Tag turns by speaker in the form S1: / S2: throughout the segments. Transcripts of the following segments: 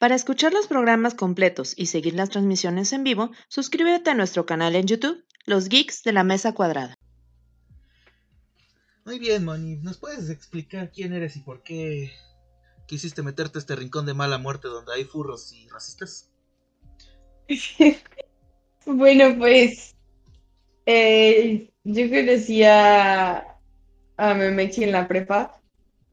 S1: Para escuchar los programas completos y seguir las transmisiones en vivo, suscríbete a nuestro canal en YouTube, Los Geeks de la Mesa Cuadrada.
S2: Muy bien, Moni, ¿nos puedes explicar quién eres y por qué quisiste meterte a este rincón de mala muerte donde hay furros y racistas?
S3: bueno, pues eh, yo conocía a Memechi en la prepa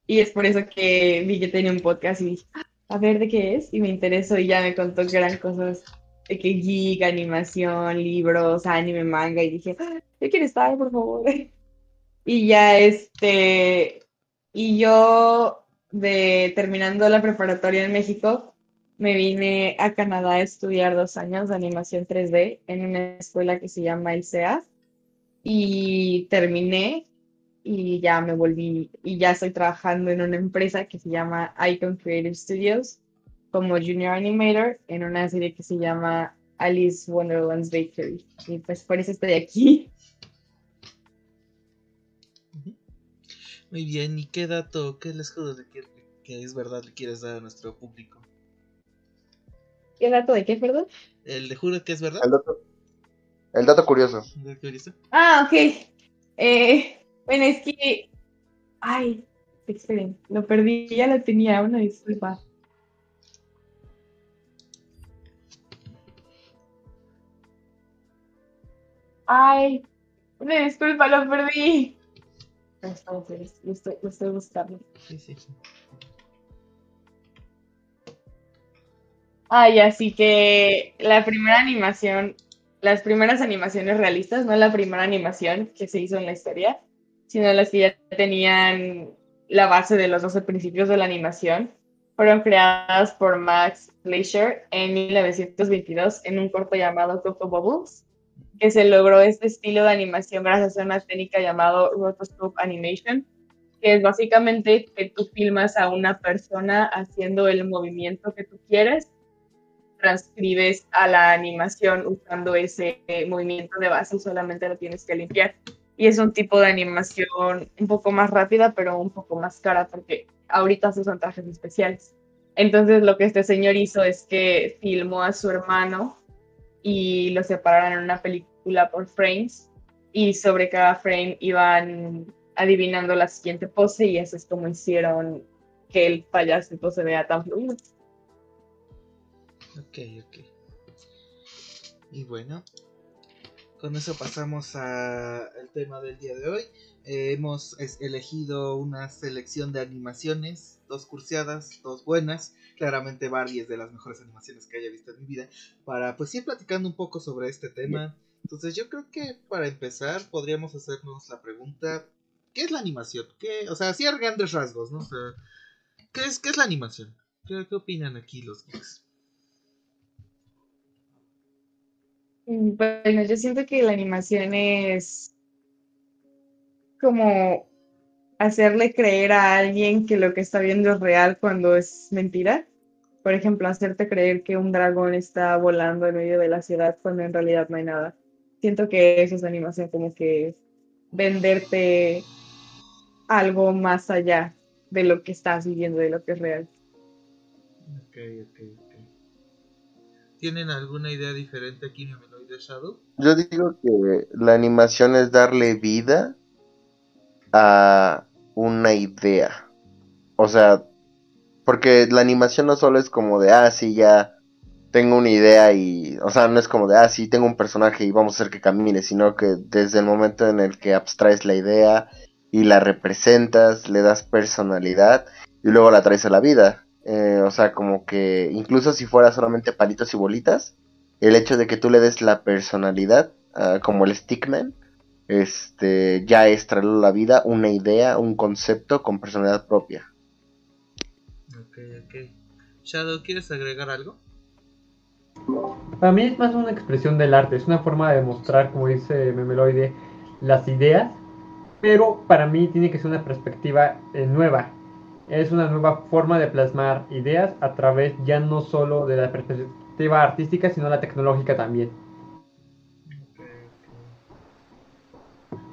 S3: y es por eso que vi que tenía un podcast y dije, ah, a ver de qué es, y me interesó y ya me contó que eran cosas de que geek, animación, libros, anime, manga, y dije, ah, yo quiero estar, por favor. Y ya este, y yo de terminando la preparatoria en México, me vine a Canadá a estudiar dos años de animación 3D en una escuela que se llama el y terminé y ya me volví y ya estoy trabajando en una empresa que se llama Icon Creative Studios como Junior Animator en una serie que se llama Alice Wonderland's Bakery. Y pues por eso estoy aquí.
S2: Muy bien, ¿y qué dato, qué les juro que, que es verdad le quieres dar a nuestro público?
S3: ¿Qué dato de qué, perdón?
S2: El de juro que es verdad.
S4: El dato, el dato curioso.
S2: ¿El dato curioso?
S3: Ah, ok. Eh, bueno, es que. Ay, esperen, lo perdí, ya lo tenía, una disculpa. Ay, una disculpa, lo perdí. Lo estoy, lo estoy buscando.
S2: Sí, sí, sí.
S3: Ay, así que la primera animación, las primeras animaciones realistas, no la primera animación que se hizo en la historia, sino las que ya tenían la base de los 12 principios de la animación, fueron creadas por Max Fleischer en 1922 en un corto llamado Coco Bubbles, que se logró este estilo de animación gracias a una técnica llamada rotoscope animation, que es básicamente que tú filmas a una persona haciendo el movimiento que tú quieres, transcribes a la animación usando ese movimiento de base y solamente lo tienes que limpiar y es un tipo de animación un poco más rápida, pero un poco más cara, porque ahorita se usan trajes especiales. Entonces lo que este señor hizo es que filmó a su hermano y lo separaron en una película por frames y sobre cada frame iban adivinando la siguiente pose y eso es como hicieron que el payaso se vea tan fluido.
S2: Ok, ok. Y bueno, con eso pasamos al tema del día de hoy. Eh, hemos elegido una selección de animaciones, dos cursiadas, dos buenas. Claramente Barbie es de las mejores animaciones que haya visto en mi vida. Para pues ir platicando un poco sobre este tema. Entonces yo creo que para empezar podríamos hacernos la pregunta, ¿qué es la animación? ¿Qué, o sea, así a grandes rasgos, ¿no? ¿qué, es, ¿Qué es la animación? ¿Qué, qué opinan aquí los geeks?
S3: Bueno, yo siento que la animación es como hacerle creer a alguien que lo que está viendo es real cuando es mentira. Por ejemplo, hacerte creer que un dragón está volando en medio de la ciudad cuando en realidad no hay nada. Siento que eso es animación, como que venderte algo más allá de lo que estás viviendo, de lo que es real.
S2: Ok, ok, ok. ¿Tienen alguna idea diferente aquí,
S4: Yo digo que la animación es darle vida a una idea. O sea, porque la animación no solo es como de, ah, sí, ya tengo una idea y, o sea, no es como de, ah, sí, tengo un personaje y vamos a hacer que camine, sino que desde el momento en el que abstraes la idea y la representas, le das personalidad y luego la traes a la vida. Eh, o sea, como que incluso si fuera solamente palitos y bolitas, el hecho de que tú le des la personalidad, uh, como el Stickman, este, ya es traerle a la vida una idea, un concepto con personalidad propia.
S2: Ok, ok. Shadow, ¿quieres agregar algo?
S5: Para mí es más una expresión del arte, es una forma de mostrar, como dice Memeloide, las ideas, pero para mí tiene que ser una perspectiva eh, nueva. Es una nueva forma de plasmar ideas a través ya no solo de la perspectiva artística, sino la tecnológica también.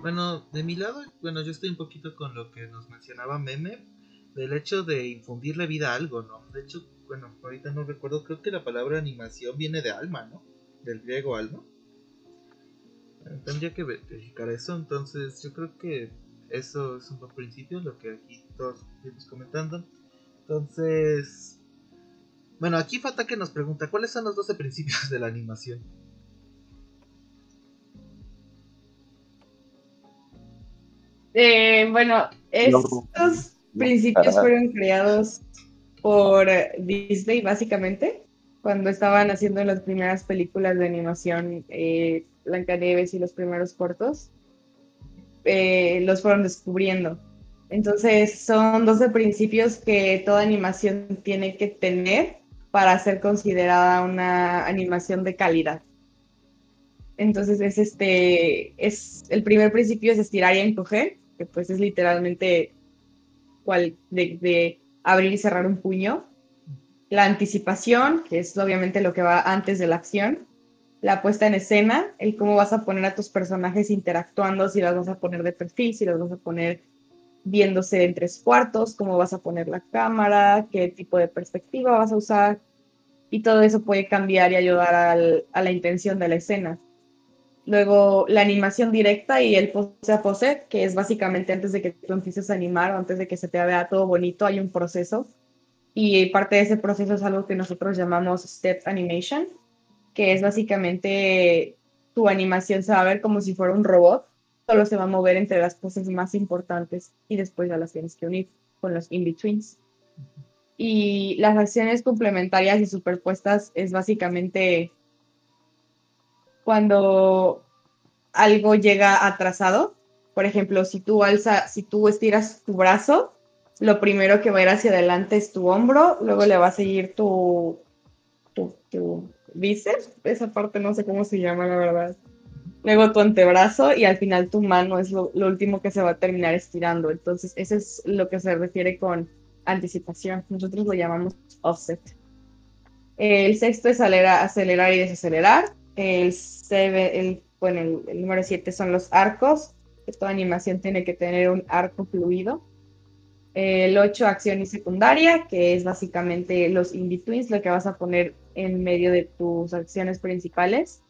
S2: Bueno, de mi lado, bueno, yo estoy un poquito con lo que nos mencionaba Meme, del hecho de infundirle vida a algo, ¿no? De hecho, bueno, ahorita no recuerdo, creo que la palabra animación viene de alma, ¿no? Del griego alma. Tendría que verificar eso, entonces yo creo que eso es un buen principio, lo que aquí todos estamos comentando. Entonces, bueno, aquí falta que nos pregunta, ¿cuáles son los 12 principios de la animación?
S3: Eh, bueno, estos principios fueron creados por Disney básicamente cuando estaban haciendo las primeras películas de animación eh, Blancanieves y los primeros cortos eh, los fueron descubriendo. Entonces son 12 principios que toda animación tiene que tener para ser considerada una animación de calidad entonces es este es el primer principio es estirar y encoger que pues es literalmente cual de, abrir y cerrar un puño. La anticipación, que es obviamente lo que va antes de la acción. La puesta en escena, el cómo vas a poner a tus personajes interactuando, si las vas a poner de perfil, si las vas a poner viéndose en tres cuartos, cómo vas a poner la cámara, qué tipo de perspectiva vas a usar. Y todo eso puede cambiar y ayudar a la intención de la escena. Luego la animación directa y el pose a pose, que es básicamente antes de que tú empieces a animar o antes de que se te vea todo bonito, hay un proceso. Y parte de ese proceso es algo que nosotros llamamos step animation, que es básicamente tu animación se va a ver como si fuera un robot, solo se va a mover entre las poses más importantes y después ya las tienes que unir con los in-betweens. Y las acciones complementarias y superpuestas es básicamente cuando algo llega atrasado. Por ejemplo, si tú alza, si tú estiras tu brazo, lo primero que va a ir hacia adelante es tu hombro, luego le va a seguir tu, tu, bíceps, esa parte no sé cómo se llama, la verdad. Luego tu antebrazo y al final tu mano es lo, último que se va a terminar estirando. Entonces, eso es lo que se refiere con anticipación. Nosotros lo llamamos offset. El sexto es acelerar y desacelerar. El, el, bueno, el, número 7 son los arcos. Toda animación tiene que tener un arco fluido. El 8, acción y secundaria, que es básicamente los in-betweens, lo que vas a poner en medio de tus acciones principales.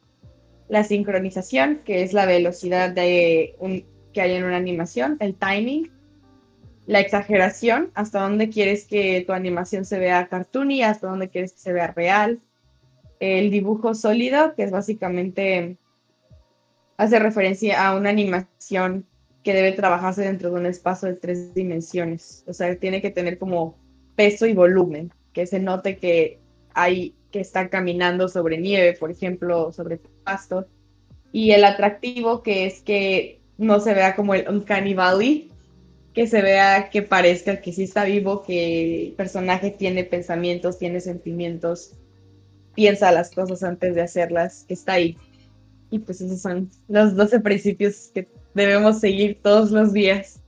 S3: La sincronización, que es la velocidad de un, que hay en una animación. El timing, la exageración, hasta dónde quieres que tu animación se vea cartoony, hasta dónde quieres que se vea real el dibujo sólido, que es básicamente hace referencia a una animación que debe trabajarse dentro de un espacio de tres dimensiones. O sea, tiene que tener como peso y volumen, que se note que hay que está caminando sobre nieve, por ejemplo, sobre pasto. Y el atractivo que es que no se vea como el uncanny valley, que se vea que parezca que sí está vivo, que el personaje tiene pensamientos, tiene sentimientos piensa las cosas antes de hacerlas, que está ahí. Y pues esos son los 12 principios que debemos seguir todos los días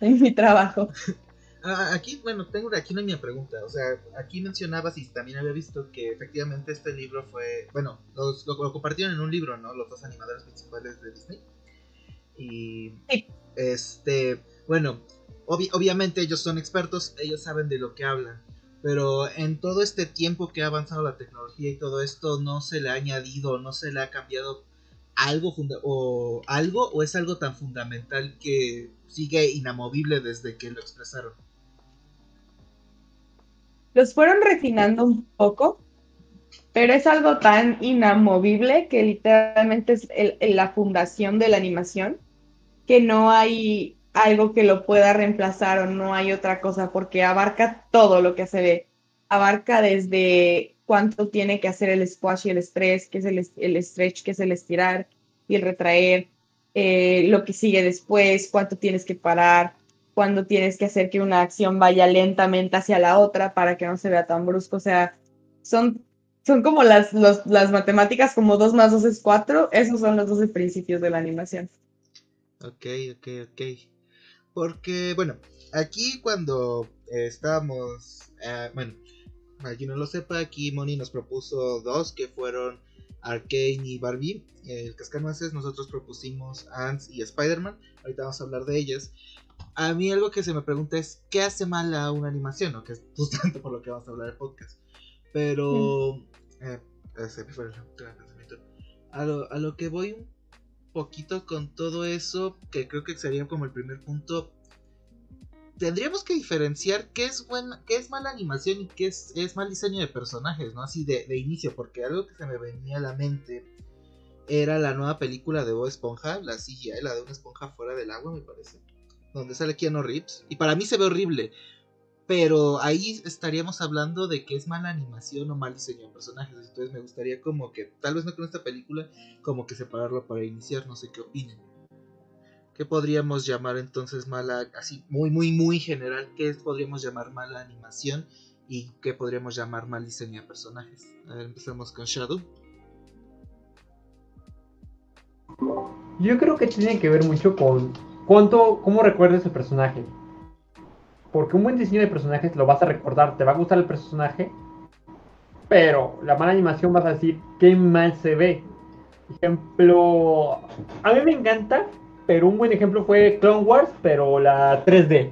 S3: en mi trabajo.
S2: Ah, aquí, bueno, tengo aquí una mi pregunta. O sea, aquí mencionabas y también había visto que efectivamente este libro fue. Bueno, los, lo, compartieron en un libro, ¿no? Los dos animadores principales de Disney. Y. Este. Bueno, obviamente ellos son expertos, ellos saben de lo que hablan. Pero en todo este tiempo que ha avanzado la tecnología y todo esto, no se le ha añadido, no se le ha cambiado algo o algo o es algo tan fundamental que sigue inamovible desde que lo expresaron.
S3: Los fueron refinando un poco, pero es algo tan inamovible que literalmente es la fundación de la animación que no hay algo que lo pueda reemplazar o no hay otra cosa, porque abarca todo lo que se ve. Abarca desde cuánto tiene que hacer el squash y el stress, que es el, stretch, que es el estirar y el retraer, eh, lo que sigue después, cuánto tienes que parar, cuándo tienes que hacer que una acción vaya lentamente hacia la otra para que no se vea tan brusco. O sea, son, son como las, las matemáticas, como 2 más 2 es 4, esos son los 12 principios de la animación.
S2: Ok, ok, ok. Porque, bueno, aquí cuando eh, estábamos, eh, bueno, para quien no lo sepa, aquí Moni nos propuso dos que fueron Arcane y Barbie. El Cascanueces, nosotros propusimos Ants y Spider-Man. Ahorita vamos a hablar de ellas. A mí algo que se me pregunta es, ¿qué hace mal a una animación? ¿no? Que es justamente por lo que vamos a hablar el podcast. Pero... Eh, se me fue el pensamiento. A lo, a lo que voy un poquito con todo eso, que creo que sería como el primer punto, tendríamos que diferenciar qué es buena, qué es mala animación y qué es, es mal diseño de personajes, ¿no? Así de, de, inicio, porque algo que se me venía a la mente era la nueva película de Bob Esponja, la CGI, la de una esponja fuera del agua, me parece, donde sale Keanu Reeves, y para mí se ve horrible, pero ahí estaríamos hablando de que es mala animación o mal diseño de personajes, entonces me gustaría como que, tal vez no con esta película, como que separarlo para iniciar, no sé qué opinen. ¿Qué podríamos llamar entonces mala, así muy, muy, muy general, qué podríamos llamar mala animación y qué podríamos llamar mal diseño de personajes? A ver, empezamos con Shadow.
S5: Yo creo que tiene que ver mucho con cuánto, cómo recuerdes el personaje. Porque un buen diseño de personajes lo vas a recordar, te va a gustar el personaje, pero la mala animación vas a decir qué mal se ve. Ejemplo, a mí me encanta pero un buen ejemplo fue Clone Wars, pero la 3D.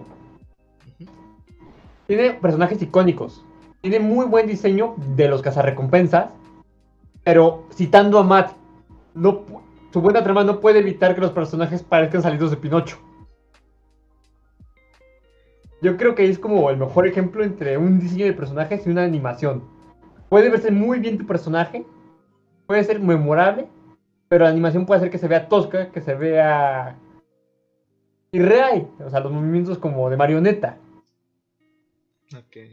S5: Tiene personajes icónicos. Tiene muy buen diseño de los cazarrecompensas. Pero citando a Matt, no, su buena trama no puede evitar que los personajes parezcan salidos de Pinocho. Yo creo que es como el mejor ejemplo entre un diseño de personajes y una animación. Puede verse muy bien tu personaje, puede ser memorable, pero la animación puede hacer que se vea tosca, que se vea irreal, o sea, los movimientos como de marioneta.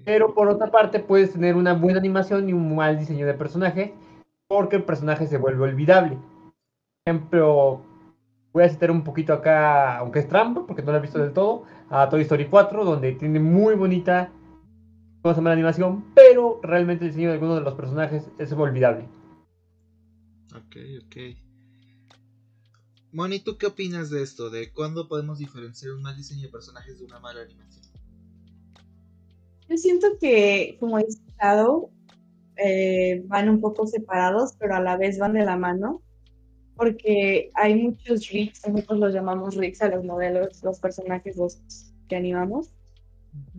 S5: Pero por otra parte puedes tener una buena animación y un mal diseño de personaje porque el personaje se vuelve olvidable. Por ejemplo, voy a citar un poquito acá, aunque es trampa, porque no lo he visto del todo, a Toy Story 4, donde tiene muy bonita cosa la animación, pero realmente el diseño de algunos de los personajes es olvidable.
S2: Ok, ok. Moni, ¿tú qué opinas de esto? ¿De cuándo podemos diferenciar un mal diseño de personajes de una mala animación?
S3: Yo siento que, como he explicado, eh, van un poco separados, pero a la vez van de la mano, porque hay muchos rigs, nosotros los llamamos rigs a los modelos, los personajes los que animamos.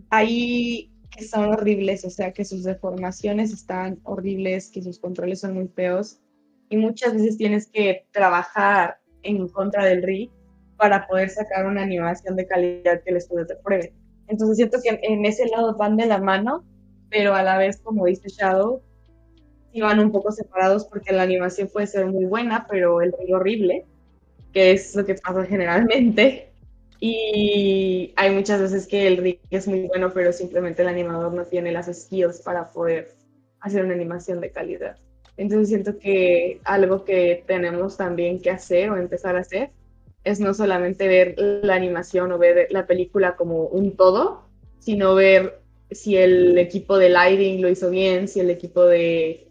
S3: Hay que son horribles, o sea, que sus deformaciones están horribles, que sus controles son muy feos, y muchas veces tienes que trabajar en contra del rig para poder sacar una animación de calidad que el estudio te pruebe. Entonces siento que en ese lado van de la mano, pero a la vez, como dice Shadow, van un poco separados porque la animación puede ser muy buena, pero el rig horrible, que es lo que pasa generalmente. Y hay muchas veces que el rig es muy bueno, pero simplemente el animador no tiene las skills para poder hacer una animación de calidad. Entonces siento que algo que tenemos también que hacer o empezar a hacer es no solamente ver la animación o ver la película como un todo, sino ver si el equipo de lighting lo hizo bien, si el equipo de,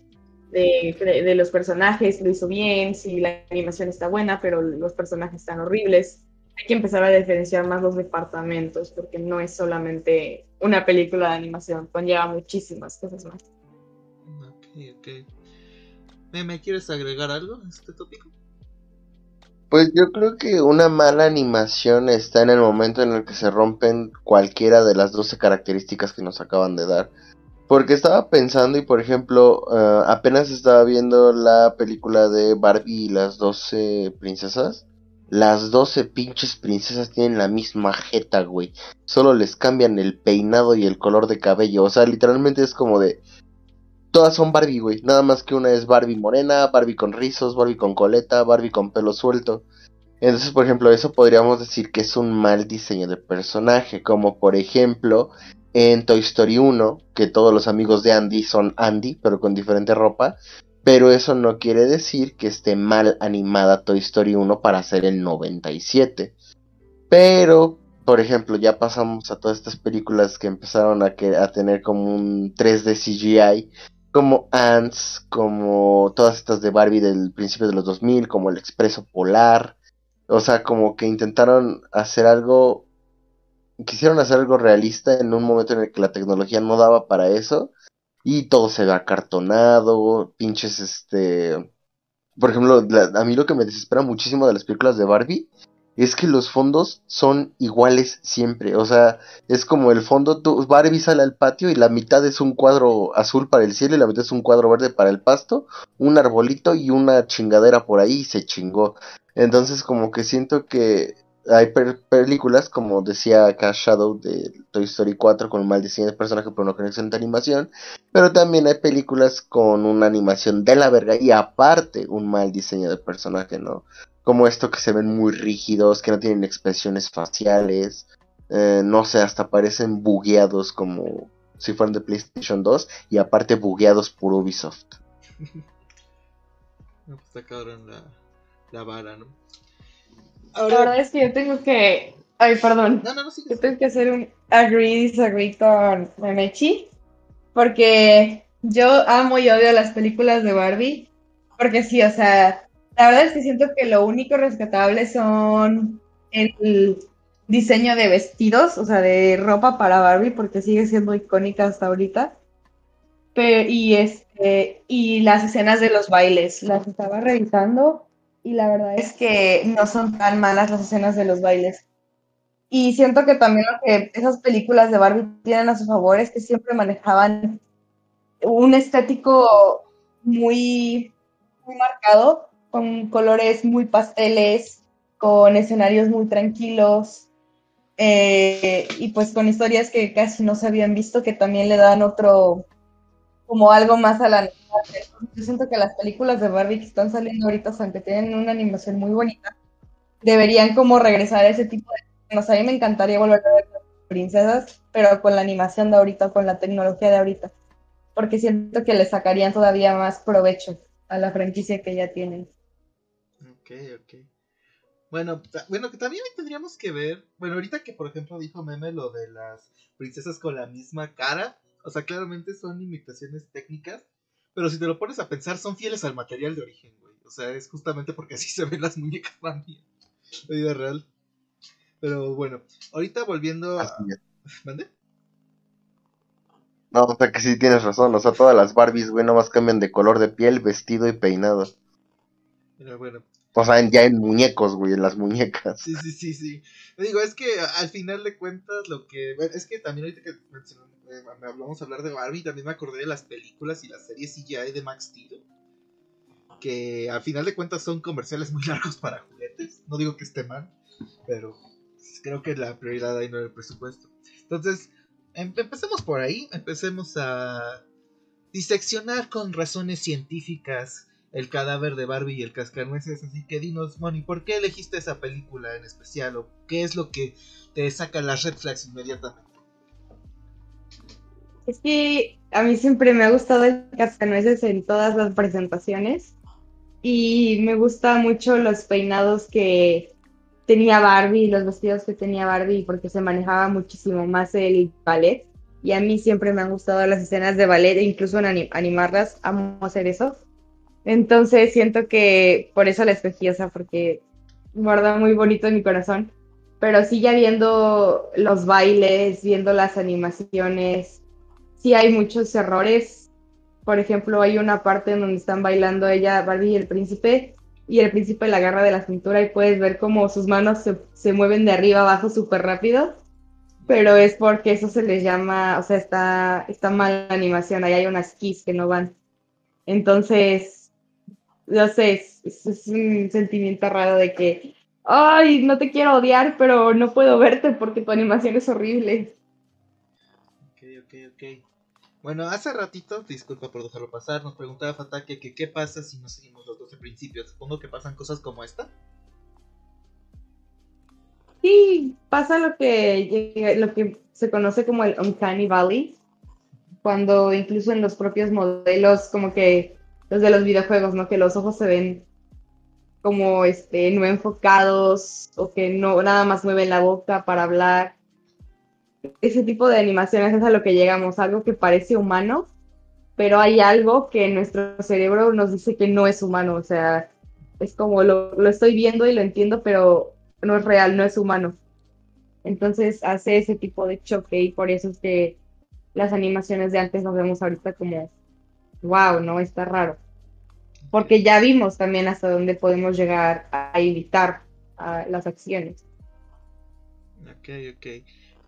S3: de, los personajes lo hizo bien, si la animación está buena, pero los personajes están horribles. Hay que empezar a diferenciar más los departamentos, porque no es solamente una película de animación, conlleva muchísimas cosas más.
S2: Ok, ok. ¿Me, quieres agregar algo a este tópico?
S4: Pues yo creo que una mala animación está en el momento en el que se rompen cualquiera de las 12 características que nos acaban de dar. Porque estaba pensando y por ejemplo, eh, apenas estaba viendo la película de Barbie y las 12 princesas. Las 12 pinches princesas tienen la misma jeta, güey. Solo les cambian el peinado y el color de cabello. O sea, literalmente es como de todas son Barbie, güey. Nada más que una es Barbie morena, Barbie con rizos, Barbie con coleta, Barbie con pelo suelto. Entonces, por ejemplo, eso podríamos decir que es un mal diseño de personaje. Como por ejemplo en Toy Story 1, que todos los amigos de Andy son Andy, pero con diferente ropa. Pero eso no quiere decir que esté mal animada Toy Story 1 para ser el 97. Pero, por ejemplo, ya pasamos a todas estas películas que empezaron a, que, a tener como un 3D CGI como Ants, como todas estas de Barbie del principio de los 2000, como el Expreso Polar. O sea, como que intentaron hacer algo, quisieron hacer algo realista en un momento en el que la tecnología no daba para eso. Y todo se ve acartonado, pinches, este... Por ejemplo, a mí lo que me desespera muchísimo de las películas de Barbie es que los fondos son iguales siempre. O sea, es como el fondo, Barbie sale al patio y la mitad es un cuadro azul para el cielo y la mitad es un cuadro verde para el pasto, un arbolito y una chingadera por ahí y se chingó. Entonces como que siento que hay películas, como decía acá Shadow de Toy Story 4, con un mal diseño de personaje pero no con excelente animación. Pero también hay películas con una animación de la verga y aparte un mal diseño de personaje, ¿no? Como esto que se ven muy rígidos, que no tienen expresiones faciales. Eh, no sé, hasta parecen bugueados como si fueran de PlayStation 2 y aparte bugueados por Ubisoft.
S2: pues la vara, ¿no?
S3: La verdad es que yo tengo que. Ay, perdón.
S2: No, no, no, sí,
S3: Yo tengo que hacer un agree, disagree con Memechi. Porque yo amo y odio las películas de Barbie. Porque sí, o sea, la verdad es que siento que lo único rescatable son el diseño de vestidos, o sea, de ropa para Barbie, porque sigue siendo icónica hasta ahorita. Pero, y este, y las escenas de los bailes, las estaba revisando y la verdad es que no son tan malas las escenas de los bailes. Y siento que también lo que esas películas de Barbie tienen a su favor es que siempre manejaban un estético muy, muy marcado, con colores muy pasteles, con escenarios muy tranquilos, eh, y pues con historias que casi no se habían visto, que también le dan otro, como algo más a la yo siento que las películas de Barbie que están saliendo ahorita, aunque tienen una animación muy bonita, deberían como regresar a ese tipo de... No a mí me encantaría volver a ver princesas, pero con la animación de ahorita, con la tecnología de ahorita, porque siento que le sacarían todavía más provecho a la franquicia que ya tienen.
S2: Ok, ok. Bueno, bueno, que también tendríamos que ver, bueno, ahorita que por ejemplo dijo Meme lo de las princesas con la misma cara, o sea, claramente son imitaciones técnicas, pero si te lo pones a pensar, son fieles al material de origen, güey. O sea, es justamente porque así se ven las muñecas también. La vida real. Pero bueno, ahorita volviendo a. ¿Mande?
S4: No, o sea que sí tienes razón. O sea, todas las Barbies, güey, nomás cambian de color de piel, vestido y peinado.
S2: Pero bueno.
S4: O sea, ya en muñecos, güey, en las muñecas.
S2: Sí, sí, sí, sí. Digo, es que al final de cuentas lo que... Es que también ahorita que me hablamos a hablar de Barbie, también me acordé de las películas y las series CGI de Max Steel. Que al final de cuentas son comerciales muy largos para juguetes. No digo que esté mal, pero creo que la prioridad ahí no era el presupuesto. Entonces, em, empecemos por ahí. Empecemos a diseccionar con razones científicas el cadáver de Barbie y el cascanueces. Así que dinos, Moni, ¿por qué elegiste esa película en especial? ¿O qué es lo que te saca las red flags inmediatamente?
S3: Es que a mí siempre me ha gustado el cascanueces en todas las presentaciones y me gusta mucho los peinados que tenía Barbie, los vestidos que tenía Barbie porque se manejaba muchísimo más el ballet y a mí siempre me han gustado las escenas de ballet e incluso en animarlas, amo hacer eso. Entonces siento que por eso la escogí, o sea, porque guarda muy bonito en mi corazón. Pero sí ya viendo los bailes, viendo las animaciones, sí hay muchos errores. Por ejemplo, hay una parte en donde están bailando ella, Barbie y el príncipe, y el príncipe la agarra de la cintura y puedes ver como sus manos se, mueven de arriba abajo súper rápido, pero es porque eso se les llama, o sea, está, está mal la animación, ahí hay unas keys que no van. Entonces, no sé, es, es un sentimiento raro de que, ay, no te quiero odiar, pero no puedo verte porque tu animación es horrible.
S2: Ok, ok, ok. Bueno, hace ratito, disculpa por dejarlo pasar, nos preguntaba Fatake que qué pasa si no seguimos los 12 principios. Supongo que pasan cosas como esta.
S3: Sí, pasa lo que, lo que se conoce como el Uncanny Valley, cuando incluso en los propios modelos, como que los de los videojuegos, ¿no? Que los ojos se ven como este, no enfocados o que no nada más mueven la boca para hablar ese tipo de animaciones es a lo que llegamos, algo que parece humano, pero hay algo que nuestro cerebro nos dice que no es humano, o sea, es como lo, lo estoy viendo y lo entiendo, pero no es real, no es humano. Entonces hace ese tipo de choque y por eso es que las animaciones de antes nos vemos ahorita como, wow, no, está raro. Porque ya vimos también hasta dónde podemos llegar a evitar a las acciones.
S2: Ok, ok.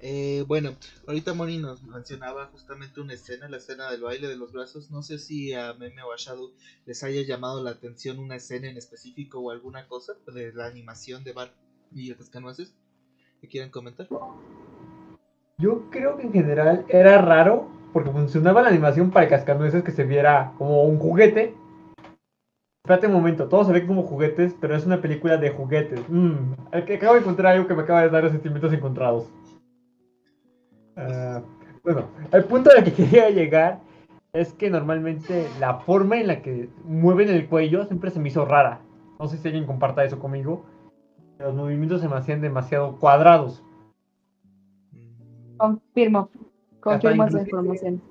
S2: Eh, bueno, ahorita Moni nos mencionaba justamente una escena, la escena del baile de los brazos. No sé si a Meme o a Shadow les haya llamado la atención una escena en específico o alguna cosa de la animación de Bar y el Cascanueces que comentar.
S5: Yo creo que en general era raro porque funcionaba la animación para el cascanueces que se viera como un juguete. Espérate un momento, todo se ve como juguetes, pero es una película de juguetes. Mm, acabo de encontrar algo que me acaba de dar sentimientos encontrados. Ah, bueno, el punto al que quería llegar es que normalmente la forma en la que mueven el cuello siempre se me hizo rara. No sé si alguien comparta eso conmigo. Los movimientos se me hacían demasiado cuadrados.
S3: Confirmo. Confirmo esa información.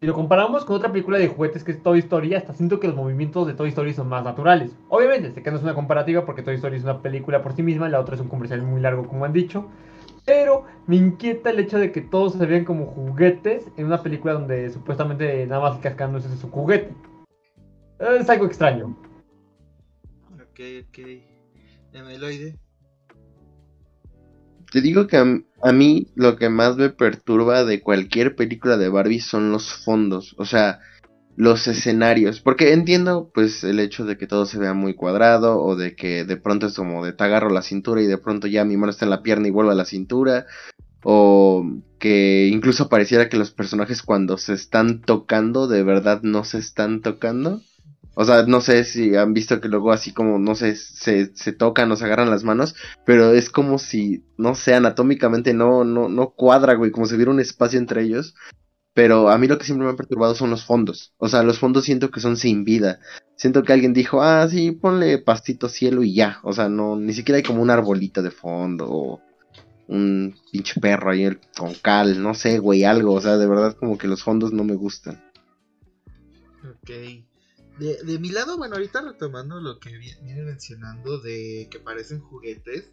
S5: Si lo comparamos con otra película de juguetes que es Toy Story, hasta siento que los movimientos de Toy Story son más naturales. Obviamente, sé que no es una comparativa porque Toy Story es una película por sí misma, la otra es un comercial muy largo, como han dicho. Pero me inquieta el hecho de que todos se vean como juguetes en una película donde supuestamente nada más cascando es su juguete. Es algo extraño.
S2: Ok, ok. Emeloide.
S4: Te digo que a, mí lo que más me perturba de cualquier película de Barbie son los fondos, o sea, los escenarios, porque entiendo pues el hecho de que todo se vea muy cuadrado o de que de pronto es como de te agarro la cintura y de pronto ya mi mano está en la pierna y vuelve a la cintura, o que incluso pareciera que los personajes cuando se están tocando de verdad no se están tocando. O sea, no sé si han visto que luego así como, no sé, se, se tocan o se agarran las manos, pero es como si, no sé, anatómicamente no, no, no cuadra, güey, como si hubiera un espacio entre ellos. Pero a mí lo que siempre me ha perturbado son los fondos. O sea, los fondos siento que son sin vida. Siento que alguien dijo, ah, sí, ponle pastito cielo y ya. O sea, no, ni siquiera hay como un arbolito de fondo o un pinche perro ahí con cal, no sé, güey, algo. O sea, de verdad como que los fondos no me gustan.
S2: Ok. De, de mi lado, bueno, ahorita retomando lo que viene mencionando de que parecen juguetes.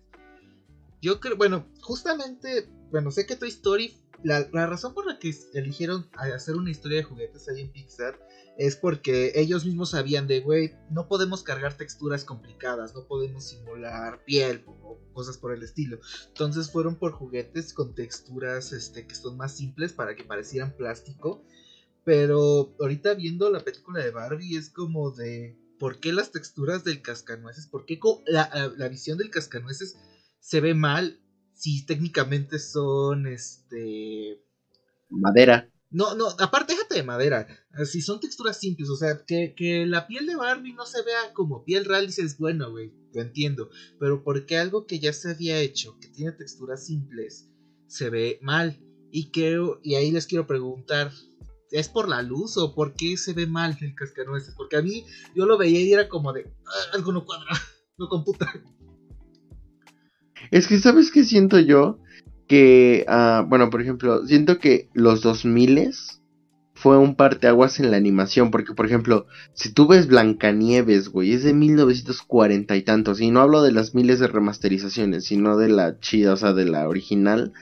S2: Yo creo, bueno, justamente, bueno, sé que Toy Story, la, la razón por la que eligieron hacer una historia de juguetes ahí en Pixar es porque ellos mismos sabían de, güey, no podemos cargar texturas complicadas, no podemos simular piel o cosas por el estilo. Entonces fueron por juguetes con texturas este, que son más simples para que parecieran plástico pero ahorita viendo la película de Barbie es como de ¿por qué las texturas del cascanueces? ¿Por qué la, la visión del cascanueces se ve mal si técnicamente son este
S4: madera?
S2: No, no, aparte déjate de madera. Si son texturas simples, o sea, que, que, la piel de Barbie no se vea como piel real, dices, bueno, güey, lo entiendo. Pero porque algo que ya se había hecho, que tiene texturas simples, se ve mal. Y creo, y ahí les quiero preguntar, ¿Es por la luz o por qué se ve mal el cascanueces? Porque a mí yo lo veía y era como de, ah, algo no cuadra, no computa.
S4: Es que, ¿sabes qué siento yo? Que, uh, bueno, por ejemplo, siento que los 2000 fue un parteaguas en la animación. Porque, por ejemplo, si tú ves Blancanieves, güey, es de 1940 y tantos. Y no hablo de las miles de remasterizaciones, sino de la chida, o sea, de la original.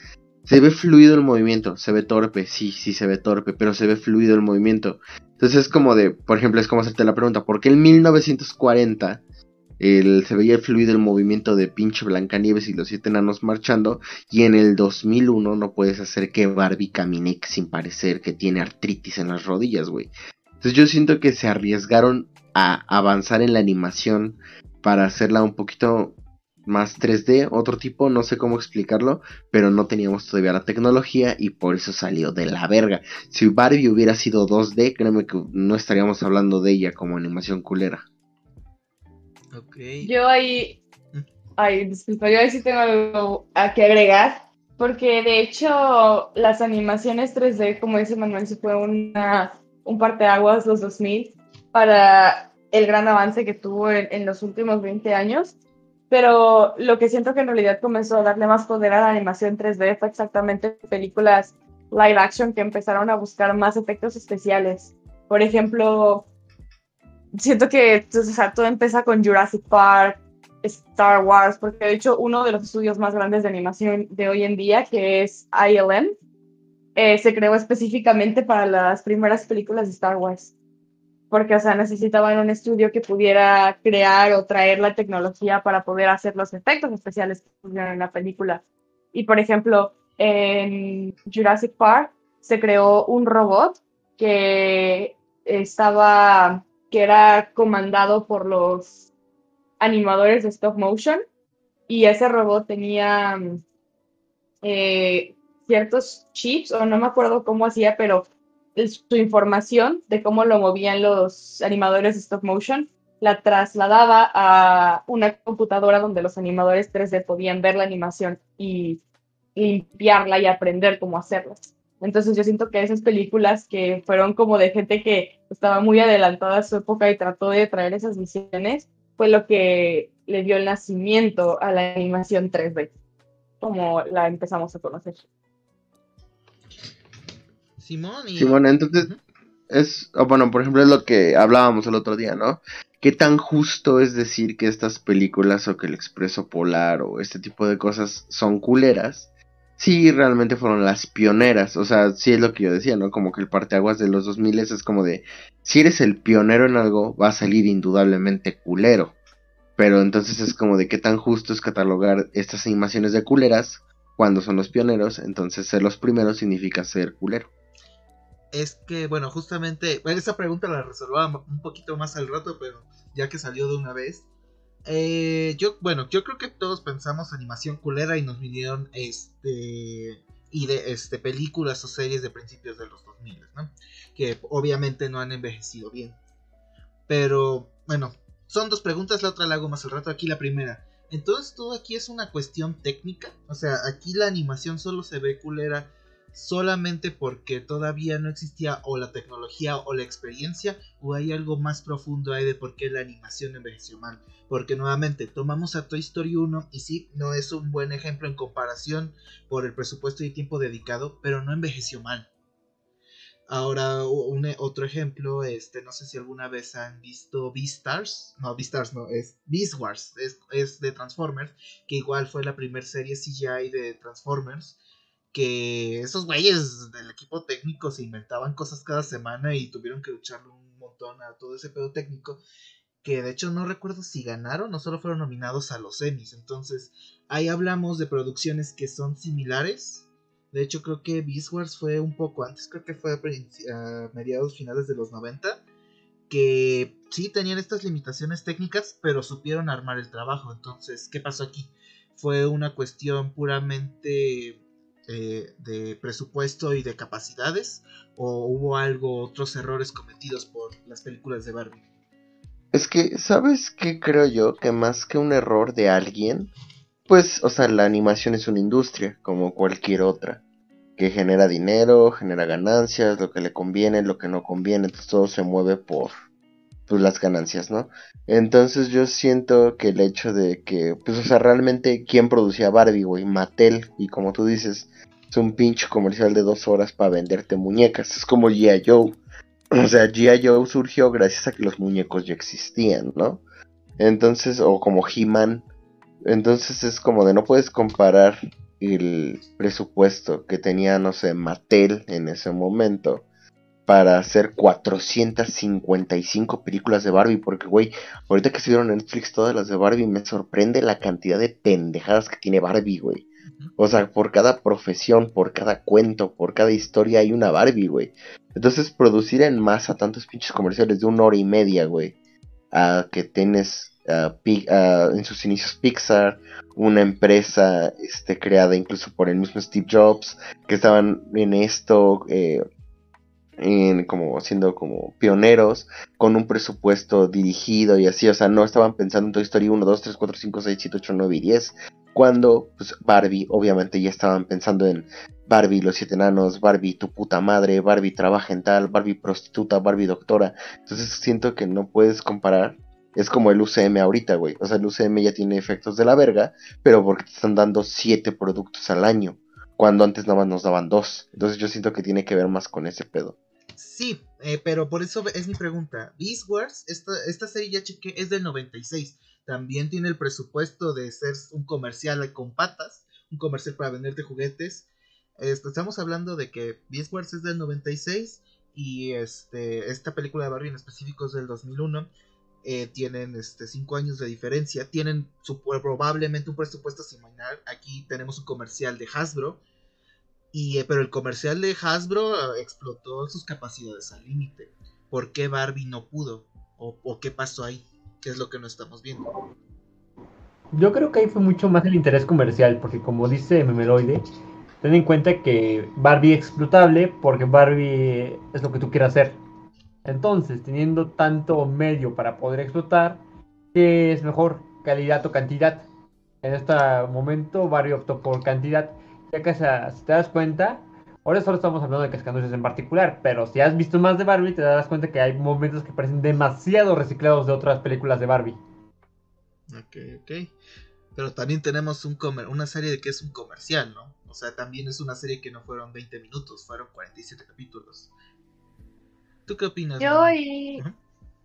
S4: Se ve fluido el movimiento, se ve torpe, sí, sí se ve torpe, pero se ve fluido el movimiento. Entonces es como de, por ejemplo, es como hacerte la pregunta, ¿por qué en 1940 el, se veía fluido el movimiento de pinche Blancanieves y los siete enanos marchando y en el 2001 no puedes hacer que Barbie camine sin parecer que tiene artritis en las rodillas, güey? Entonces yo siento que se arriesgaron a avanzar en la animación para hacerla un poquito más 3D, otro tipo, no sé cómo explicarlo, pero no teníamos todavía la tecnología y por eso salió de la verga. Si Barbie hubiera sido 2D, créeme que no estaríamos hablando de ella como animación culera.
S3: Yo ahí, mm. ay, disculpa, yo ahí sí tengo algo a que agregar, porque de hecho las animaciones 3D, como dice Manuel, se fue una, un parteaguas los 2000 para el gran avance que tuvo en, en los últimos 20 años pero lo que siento que en realidad comenzó a darle más poder a la animación 3D fue exactamente películas live action que empezaron a buscar más efectos especiales. Por ejemplo, siento que o sea, todo empieza con Jurassic Park, Star Wars, porque de hecho uno de los estudios más grandes de animación de hoy en día, que es ILM, eh, se creó específicamente para las primeras películas de Star Wars. porque, o sea, necesitaban un estudio que pudiera crear o traer la tecnología para poder hacer los efectos especiales que pusieron en la película. Y, por ejemplo, en Jurassic Park se creó un robot que estaba, que era comandado por los animadores de stop motion y ese robot tenía eh, ciertos chips, o no me acuerdo cómo hacía, pero su información de cómo lo movían los animadores de stop motion la trasladaba a una computadora donde los animadores 3D podían ver la animación y limpiarla y aprender cómo hacerla. Entonces yo siento que esas películas que fueron como de gente que estaba muy adelantada a su época y trató de traer esas visiones, fue lo que le dio el nacimiento a la animación 3D, como la empezamos a conocer.
S2: Simón y...
S4: Simón, entonces es, bueno, por ejemplo, es lo que hablábamos el otro día, ¿no? ¿Qué tan justo es decir que estas películas o que el Expreso Polar o este tipo de cosas son culeras? Sí, realmente fueron las pioneras, o sea, sí es lo que yo decía, ¿no? Como que el parteaguas de los 2000 es como de, si eres el pionero en algo, va a salir indudablemente culero. Pero entonces es como de qué tan justo es catalogar estas animaciones de culeras cuando son los pioneros, entonces ser los primeros significa ser culero
S2: es que, bueno, justamente, bueno, esa pregunta la resolvaba un poquito más al rato, pero ya que salió de una vez. Eh, yo, bueno, yo creo que todos pensamos animación culera y nos vinieron este y de este películas o series de principios de los 2000, ¿no? Que obviamente no han envejecido bien. Pero bueno, son dos preguntas, la otra la hago más al rato. Aquí la primera. Entonces todo aquí es una cuestión técnica, o sea, aquí la animación solo se ve culera solamente porque todavía no existía o la tecnología o la experiencia o hay algo más profundo ahí de por qué la animación envejeció mal. Porque nuevamente tomamos a Toy Story 1 y sí, no es un buen ejemplo en comparación por el presupuesto y tiempo dedicado, pero no envejeció mal. Ahora, un, otro ejemplo, este, no sé si alguna vez han visto Beastars, no, Beastars no, es Beast Wars, es, es de Transformers, que igual fue la primera serie CGI de Transformers, que esos güeyes del equipo técnico se inventaban cosas cada semana y tuvieron que lucharle un montón a todo ese pedo técnico. Que de hecho no recuerdo si ganaron o solo fueron nominados a los Emmys. Entonces, ahí hablamos de producciones que son similares. De hecho, creo que Beast Wars fue un poco antes, creo que fue a mediados finales de los 90. Que sí tenían estas limitaciones técnicas, pero supieron armar el trabajo. Entonces, ¿qué pasó aquí? Fue una cuestión puramente eh, de presupuesto y de capacidades o hubo algo, otros errores cometidos por las películas de Barbie?
S4: Es que, ¿sabes qué creo yo? Que más que un error de alguien, pues, o sea, la animación es una industria, como cualquier otra, que genera dinero, genera ganancias, lo que le conviene, lo que no conviene, entonces todo se mueve por, pues, las ganancias, ¿no? Entonces yo siento que el hecho de que, pues, o sea, realmente, ¿quién producía Barbie, güey? Mattel, y como tú dices, es un pinche comercial de dos horas para venderte muñecas. Es como G.I. Joe. O sea, G.I. Joe surgió gracias a que los muñecos ya existían, ¿no? Entonces, o como He-Man. Entonces es como de no puedes comparar el presupuesto que tenía, no sé, Mattel en ese momento para hacer 455 películas de Barbie. Porque, güey, ahorita que vieron en Netflix todas las de Barbie, me sorprende la cantidad de pendejadas que tiene Barbie, güey. O sea, por cada profesión, por cada cuento, por cada historia hay una Barbie, güey. Entonces, producir en masa tantos pinches comerciales de una hora y media, güey. A que tienes en sus inicios Pixar, una empresa este, creada incluso por el mismo Steve Jobs, que estaban en esto, eh, en, como siendo como pioneros, con un presupuesto dirigido y así, o sea, no estaban pensando en Toy Story 1, 2, 3, 4, 5, 6, 7, 8, 9 y 10, cuando pues, Barbie, obviamente ya estaban pensando en Barbie los siete enanos, Barbie tu puta madre, Barbie trabaja en tal, Barbie prostituta, Barbie doctora. Entonces siento que no puedes comparar. Es como el UCM ahorita, güey. O sea, el UCM ya tiene efectos de la verga, pero porque te están dando siete productos al año, cuando antes nada más nos daban dos. Entonces yo siento que tiene que ver más con ese pedo.
S2: Sí, eh, pero por eso es mi pregunta. Beast Wars, esta, esta serie ya chequé, es del 96 también tiene el presupuesto de ser un comercial con patas, un comercial para venderte juguetes. estamos hablando de que Beast Wars es del 96 y este esta película de Barbie en específico es del 2001. eh, tienen este 5 años de diferencia, tienen probablemente un presupuesto similar. Aquí tenemos un comercial de Hasbro, y, eh, pero el comercial de Hasbro eh, explotó sus capacidades al límite. ¿Por qué Barbie no pudo? ¿O, o qué pasó ahí? ¿Qué es lo que no estamos viendo?
S5: Yo creo que ahí fue mucho más el interés comercial, porque como dice Memeloide, ten en cuenta que Barbie es explotable porque Barbie es lo que tú quieras hacer. Entonces, teniendo tanto medio para poder explotar, ¿qué es mejor? ¿Calidad o cantidad? En este momento Barbie optó por cantidad, ya que sea, si te das cuenta, ahora solo estamos hablando de Cascanueces en particular, pero si has visto más de Barbie, te darás cuenta que hay momentos que parecen demasiado reciclados de otras películas de Barbie.
S2: Ok, ok. Pero también tenemos un comer una serie de que es un comercial, ¿no? O sea, también es una serie que no fueron 20 minutos, fueron 47 capítulos. ¿Tú qué opinas?
S3: Yo
S2: Manu? Ujú.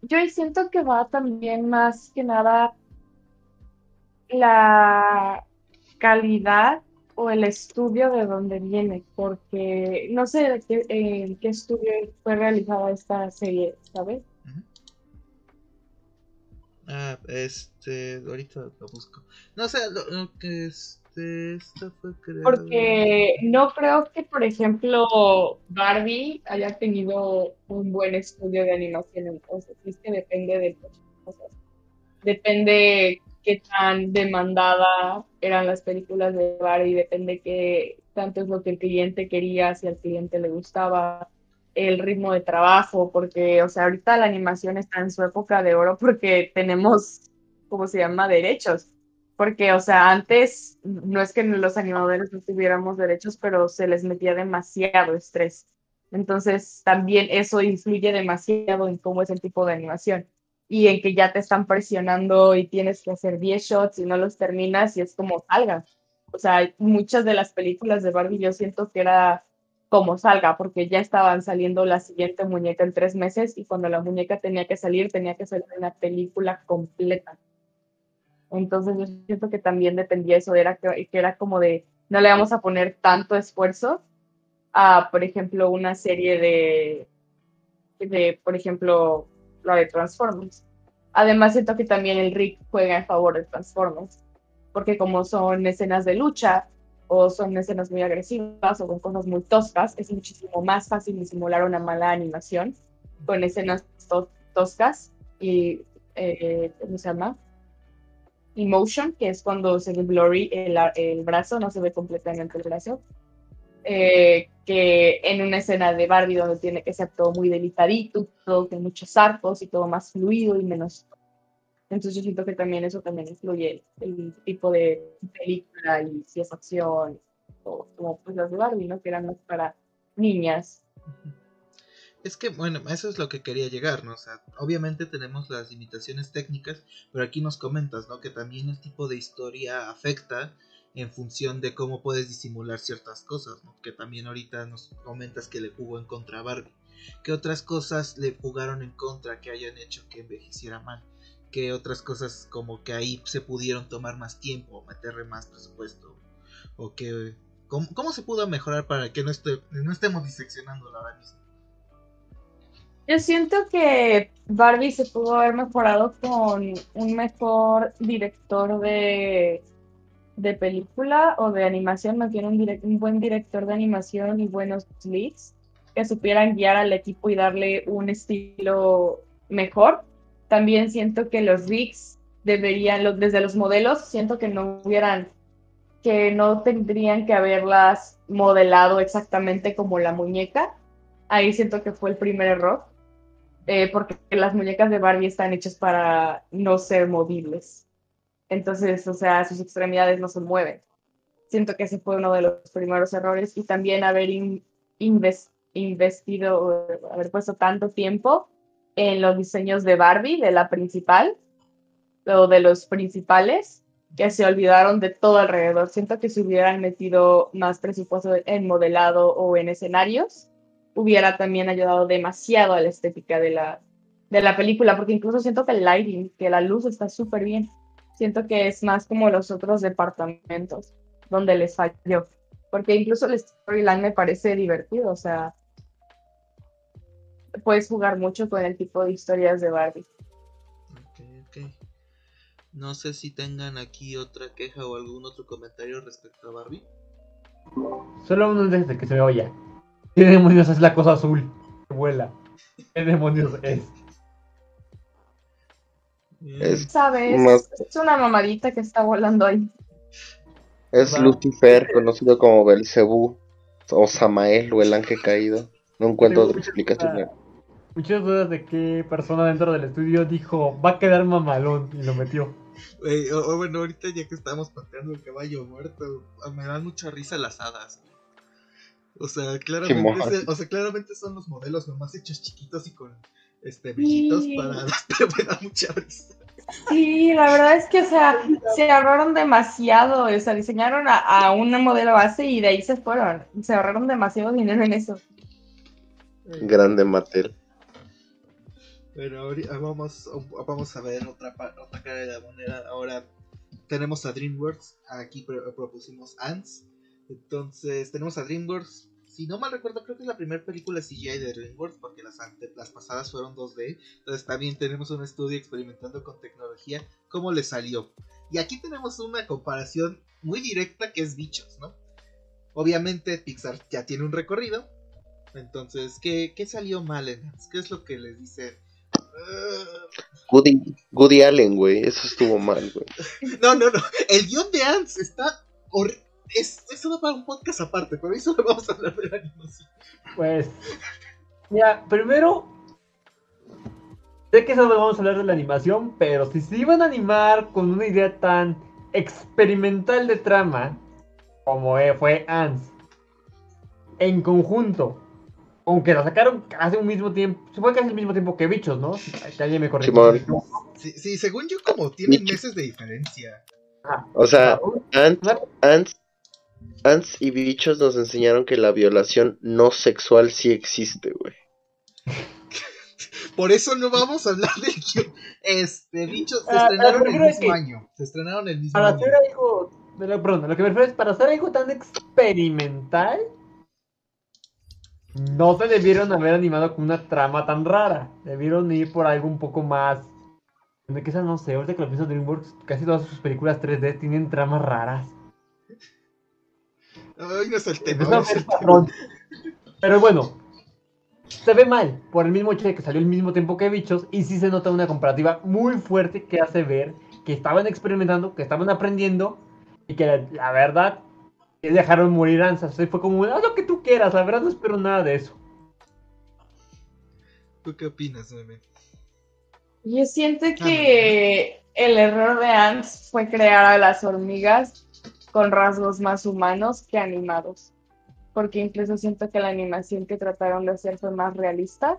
S3: yo ahí siento que va también más que nada la calidad o el estudio de dónde viene, porque no sé de qué, en qué estudio fue realizada esta serie, ¿sabes?
S2: Ah, este, ahorita lo busco. No sé, lo, lo que este, esta fue creada.
S3: Porque no creo que, por ejemplo, Barbie haya tenido un buen estudio de animación, entonces es que depende de cosas. Depende qué tan demandada eran las películas de Barbie, depende qué tanto es lo que el cliente quería, si al cliente le gustaba, el ritmo de trabajo, porque, o sea, ahorita la animación está en su época de oro porque tenemos, ¿cómo se llama?, derechos. Porque, o sea, antes no es que los animadores no tuviéramos derechos, pero se les metía demasiado estrés. Entonces, también eso influye demasiado en cómo es el tipo de animación y en que ya te están presionando y tienes que hacer 10 shots y no los terminas y es como salga. O sea, muchas de las películas de Barbie yo siento que era como salga, porque ya estaban saliendo la siguiente muñeca en tres meses y cuando la muñeca tenía que salir, tenía que salir una película completa. Entonces yo siento que también dependía eso, era que, que era como de, no le vamos a poner tanto esfuerzo a, por ejemplo, una serie de, de, por ejemplo, la de Transformers. Además siento que también el Rick juega en favor de Transformers, porque como son escenas de lucha o son escenas muy agresivas o con cosas muy toscas, es muchísimo más fácil disimular una mala animación con escenas to- toscas y, eh, ¿cómo se llama? Emotion, que es cuando se ve blurry el brazo, no se ve completamente el brazo. Eh, que en una escena de Barbie donde tiene que ser todo muy delicadito, todo con muchos arcos y todo más fluido y menos. Entonces yo siento que también eso también influye el, tipo de película y si es acción o como pues las de Barbie, ¿no? Que eran más para niñas.
S2: Es que, bueno, eso es lo que quería llegar, ¿no? O sea, obviamente tenemos las limitaciones técnicas, pero aquí nos comentas, ¿no? Que también el tipo de historia afecta en función de cómo puedes disimular ciertas cosas, ¿no? Que también ahorita nos comentas que le jugó en contra a Barbie. ¿Qué otras cosas le jugaron en contra que hayan hecho que envejeciera mal? ¿Qué otras cosas como que ahí se pudieron tomar más tiempo, meterle más presupuesto? ¿O que... ¿Cómo, se pudo mejorar para que no, estemos diseccionándolo ahora mismo?
S3: Yo siento que Barbie se pudo haber mejorado con un mejor director de, de película o de animación, más un buen director de animación y buenos leads que supieran guiar al equipo y darle un estilo mejor. También siento que los rigs deberían, los- desde los modelos, siento que no hubieran, que no tendrían que haberlas modelado exactamente como la muñeca. Ahí siento que fue el primer error eh, porque las muñecas de Barbie están hechas para no ser movibles. Entonces, o sea, sus extremidades no se mueven. Siento que ese fue uno de los primeros errores y también haber in- inves- investido, haber puesto tanto tiempo en los diseños de Barbie, de la principal, o de los principales, que se olvidaron de todo alrededor. Siento que si hubieran metido más presupuesto en modelado o en escenarios, hubiera también ayudado demasiado a la estética de la, de la película, porque incluso siento que el lighting, que la luz está súper bien. Siento que es más como los otros departamentos donde les falló, porque incluso el storyline me parece divertido, o sea, puedes jugar mucho con el tipo de historias de Barbie.
S2: Ok, ok. No sé si tengan aquí otra queja o algún otro comentario respecto a Barbie.
S5: Solo uno desde que se me oye. ¿Qué demonios es la cosa azul? que vuela. ¿Qué demonios es?
S4: Es-
S3: ¿Sabes?
S4: Más-
S3: Es una mamadita que está volando ahí.
S4: Es. Lucifer, conocido como Belcebú, o Samael, o el ángel caído. No encuentro otra explicación.
S5: duda. Muchas dudas de qué persona dentro del estudio dijo va a quedar mamalón y lo metió.
S2: O bueno, ahorita ya que estamos pateando el caballo muerto, ah, me dan mucha risa las hadas. O sea, claramente, o sea, claramente son los modelos nomás hechos chiquitos y con este brillitos
S3: Sí.
S2: para pero me da mucha risa.
S3: Sí, la verdad es que, o sea, se ahorraron demasiado. O sea, diseñaron a, a un modelo base y de ahí se fueron. Se ahorraron demasiado dinero en eso.
S4: Grande Mattel.
S2: Pero ahorita vamos, vamos a ver otra, otra cara de la moneda. Ahora tenemos a DreamWorks. Aquí pro- propusimos Ants. Entonces tenemos a DreamWorks. Si no mal recuerdo, creo que es la primera película CGI de DreamWorks. Porque las, ante- las pasadas fueron 2D. Entonces también tenemos un estudio experimentando con tecnología. ¿Cómo le salió? Y aquí tenemos una comparación muy directa que es bichos, ¿no? Obviamente Pixar ya tiene un recorrido. Entonces, ¿qué, qué salió mal en? ¿Qué es lo que les dice?
S4: Goody, Goody Allen, güey. Eso estuvo mal, güey.
S2: No, no, no. El guion de Ants está. hor- Es, es solo para un podcast aparte, pero hoy solo vamos a hablar de la animación.
S5: Pues, mira, primero, sé que solo vamos a hablar de la animación, pero si se iban a animar con una idea tan experimental de trama como eh, fue Ants, en conjunto, aunque la sacaron casi un mismo tiempo, fue casi el mismo tiempo que Bichos, ¿no? Que alguien me corrige.
S4: Simón.
S2: Sí, sí, según yo, como tienen meses de diferencia.
S4: O sea, Ants, Ants, y Bichos nos enseñaron que la violación no sexual sí existe, güey.
S2: Por eso no vamos a hablar del guion. Este, bichos, se
S5: Ah,
S2: estrenaron el mismo
S5: que-
S2: año. Se estrenaron el mismo
S5: Para
S2: año.
S5: hacer algo, perdón, lo que me refiero es para hacer algo tan experimental, no se debieron haber animado con una trama tan rara. Debieron ir por algo un poco más. De que esa no sé, ahorita que lo pienso DreamWorks, casi todas sus películas 3D tienen tramas raras.
S2: No es el tema. No es el tema.
S5: patrón. Pero bueno, se ve mal por el mismo hecho de que salió al mismo tiempo que Bichos y sí se nota una comparativa muy fuerte que hace ver que estaban experimentando, que estaban aprendiendo y que la, la verdad que dejaron morir Ansas. Y fue como, haz lo que tú quieras, la verdad no espero nada de eso.
S2: ¿Tú qué opinas, meme?
S3: Yo siento que el error de Ants fue crear a las hormigas con rasgos más humanos que animados. Porque incluso siento que la animación que trataron de hacer fue más realista.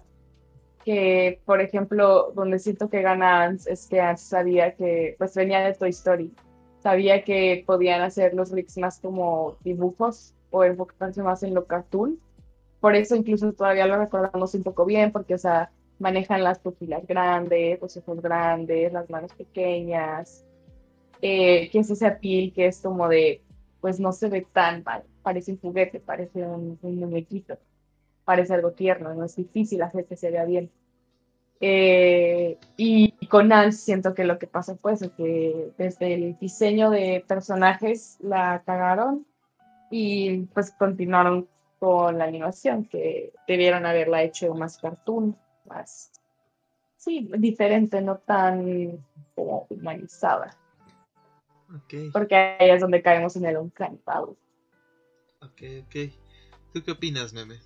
S3: Que, por ejemplo, donde siento que gana Ants es que Ants sabía que, pues venía de Toy Story. Sabía que podían hacer los rigs más como dibujos o enfocarse más en lo cartoon. Por eso incluso todavía lo recordamos un poco bien, porque, o sea, manejan las pupilas grandes, los ojos grandes, las manos pequeñas, eh, que es ese appeal que es como de, pues no se ve tan mal, parece un juguete, parece un, un muñequito, parece algo tierno, no es difícil hacer que se vea bien. Eh, y con Nance siento que lo que pasó fue eso, que desde el diseño de personajes la cagaron y pues continuaron con la animación, que debieron haberla hecho más cartoon, más, sí, diferente, no tan como humanizada, Porque ahí es donde caemos en el valley.
S2: ok, ok. ¿Tú qué opinas, meme?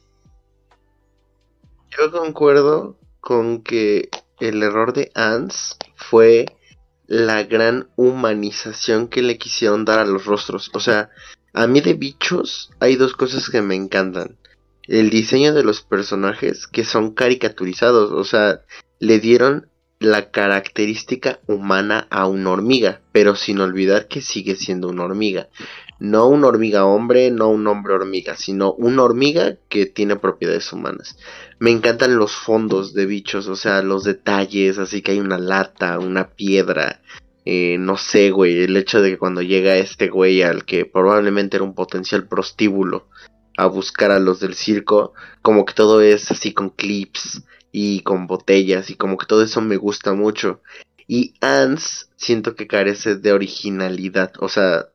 S4: Yo concuerdo con que el error de Ants fue la gran humanización que le quisieron dar a los rostros. O sea, a mí de bichos hay dos cosas que me encantan. El diseño de los personajes que son caricaturizados. O sea, le dieron la característica humana a una hormiga, pero sin olvidar que sigue siendo una hormiga. No una hormiga hombre, no un hombre hormiga, sino una hormiga que tiene propiedades humanas. Me encantan los fondos de bichos, o sea, los detalles, así que hay una lata, una piedra, eh, no sé, güey, el hecho de que cuando llega este güey al que probablemente era un potencial prostíbulo a buscar a los del circo, como que todo es así con clips y con botellas y como que todo eso me gusta mucho. Y Ants siento que carece de originalidad, o sea,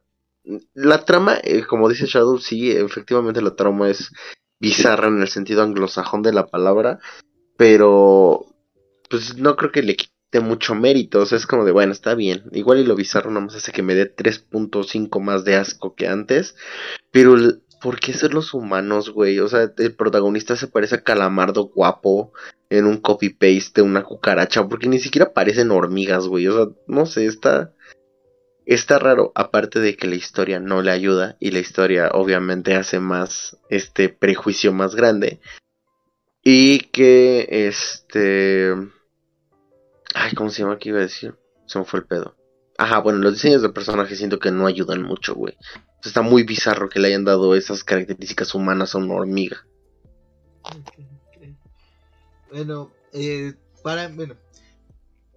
S4: la trama, eh, como dice Shadow, sí, efectivamente la trama es bizarra en el sentido anglosajón de la palabra, pero pues no creo que le quite mucho mérito, o sea, es como de, bueno, está bien, igual y lo bizarro nomás hace que me dé 3.5 más de asco que antes, pero ¿por qué ser los humanos, güey? O sea, el protagonista se parece a Calamardo guapo en un copy-paste de una cucaracha, porque ni siquiera parecen hormigas, güey, o sea, no sé, está... Está raro, aparte de que la historia no le ayuda y la historia obviamente hace más este prejuicio más grande. Y que este... Ay, ¿cómo se llama? ¿Qué iba a decir? Se me fue el pedo. Ajá, bueno, los diseños de personajes siento que no ayudan mucho, güey. Está muy bizarro que le hayan dado esas características humanas a una hormiga.
S2: Bueno, eh, para, bueno,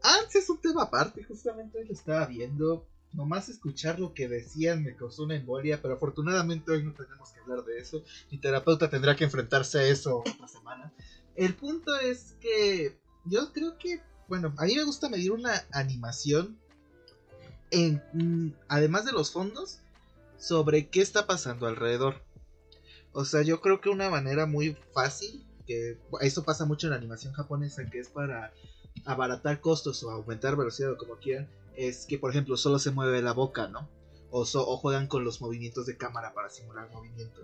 S2: antes es un tema aparte, justamente lo estaba viendo nomás escuchar lo que decían me causó una embolia, pero afortunadamente hoy no tenemos que hablar de eso. Mi terapeuta tendrá que enfrentarse a eso otra semana. El punto es que yo creo que, bueno, a mí me gusta medir una animación mm, además de los fondos, sobre qué está pasando alrededor. O sea, yo creo que una manera muy fácil, que eso pasa mucho en la animación japonesa, que es para abaratar costos o aumentar velocidad o como quieran, es que, por ejemplo, solo se mueve la boca, ¿no? O, o juegan con los movimientos de cámara para simular movimiento.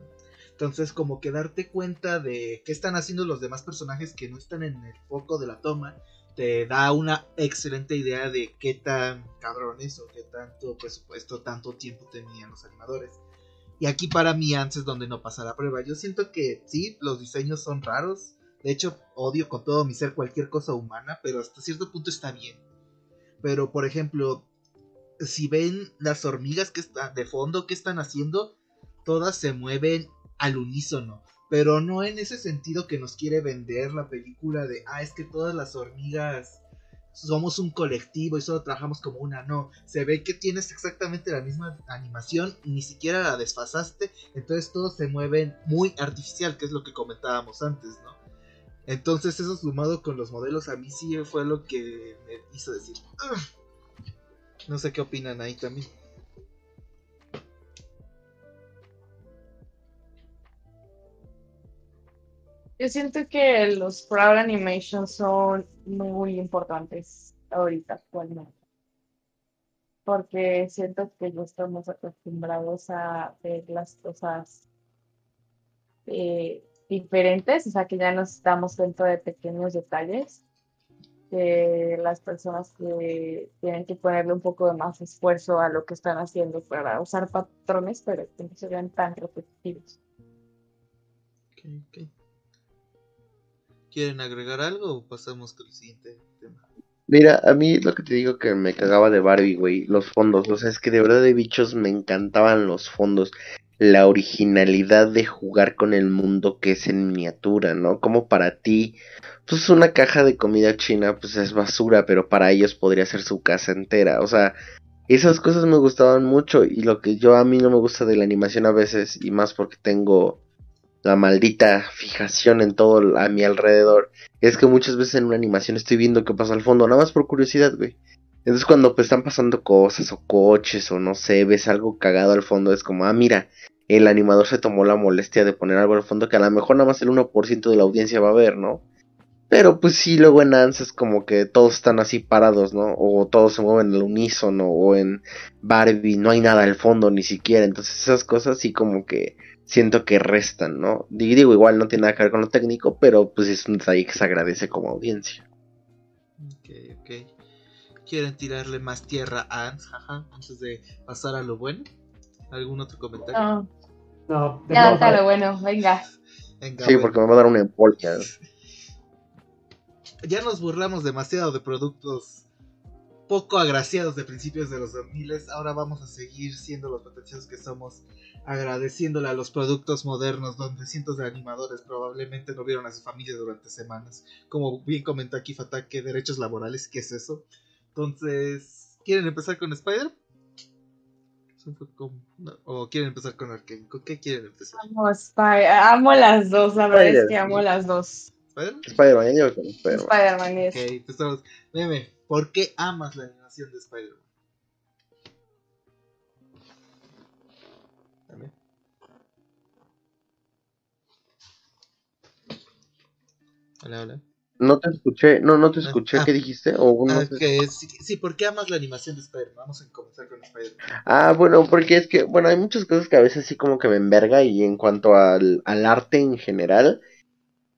S2: Entonces, como que darte cuenta de qué están haciendo los demás personajes que no están en el foco de la toma, te da una excelente idea de qué tan cabrones o qué tanto presupuesto, tanto tiempo tenían los animadores. Y aquí para mí antes es donde no pasa la prueba. Yo siento que sí, los diseños son raros. De hecho, odio con todo mi ser cualquier cosa humana, pero hasta cierto punto está bien. Pero, por ejemplo, si ven las hormigas que están de fondo, que están haciendo? Todas se mueven al unísono. Pero no en ese sentido que nos quiere vender la película de, ah, es que todas las hormigas somos un colectivo y solo trabajamos como una. No, se ve que tienes exactamente la misma animación ni siquiera la desfasaste. Entonces todos se mueven muy artificial, que es lo que comentábamos antes, ¿no? Entonces eso sumado con los modelos a mí sí fue lo que me hizo decir. No sé qué opinan ahí también.
S3: Yo siento que los crowd animations son muy importantes ahorita actualmente. Porque siento que estamos acostumbrados a ver las cosas eh, diferentes, o sea que ya nos damos cuenta de pequeños detalles de las personas que tienen que ponerle un poco de más esfuerzo a lo que están haciendo para usar patrones, pero que no se vean tan repetitivos.
S2: ¿Quieren agregar algo o pasamos con el siguiente tema?
S4: Mira, a mí lo que te digo que me cagaba de Barbie, güey, los fondos, o sea, es que de verdad de bichos me encantaban los fondos la originalidad de jugar con el mundo que es en miniatura, ¿no? Como para ti, pues una caja de comida china, pues es basura, pero para ellos podría ser su casa entera. O sea, esas cosas me gustaban mucho y lo que yo a mí no me gusta de la animación a veces, y más porque tengo la maldita fijación en todo a mi alrededor, es que muchas veces en una animación estoy viendo qué pasa al fondo, nada más por curiosidad, güey. Entonces cuando pues, están pasando cosas o coches o no sé, ves algo cagado al fondo, es como, ah, mira, el animador se tomó la molestia de poner algo al fondo que a lo mejor nada más el 1% de la audiencia va a ver, ¿no? Pero pues sí, luego en Ants es como que todos están así parados, ¿no? O todos se mueven al unísono, o en Barbie no hay nada al fondo ni siquiera. Entonces esas cosas sí como que siento que restan, ¿no? Digo, igual no tiene nada que ver con lo técnico, pero pues es un detalle que se agradece como audiencia.
S2: Ok, ok. ¿Quieren tirarle más tierra a Ants, jaja, antes de pasar a lo bueno? ¿Algún otro comentario?
S3: No,
S5: No,
S3: ya está lo bueno, venga.
S2: Venga,
S4: Sí,
S2: bueno.
S4: porque me va a dar una embolia.
S2: Ya nos burlamos demasiado de productos poco agraciados de principios de los 2000. Ahora vamos a seguir siendo los potenciados que somos, agradeciéndole a los productos modernos donde cientos de animadores probablemente no vieron a su familia durante semanas. Como bien comentó aquí Fatake, derechos laborales, ¿qué es eso? Entonces, ¿quieren empezar con Spider? ¿O quieren empezar con Arkane? ¿Con qué quieren empezar?
S3: Amo, Spy- amo las dos, la verdad es
S4: Spider,
S3: que amo las dos.
S2: ¿Spider-Man?
S4: Spider-Man, digo con Spider-Man.
S3: Spider-Man.
S2: Ok, pues estamos. Meme, ¿por qué amas la animación de Spider-Man? Hola, hola.
S4: No te escuché, no, no te escuché,
S2: Ah.
S4: ¿qué dijiste? O no
S2: Ah,
S4: sé-
S2: que sí, sí, ¿por qué amas la animación de Spider-Man? Vamos a comenzar con Spider-Man.
S4: Ah, bueno, porque es que, bueno, hay muchas cosas que a veces sí como que me enverga y en cuanto al, al arte en general,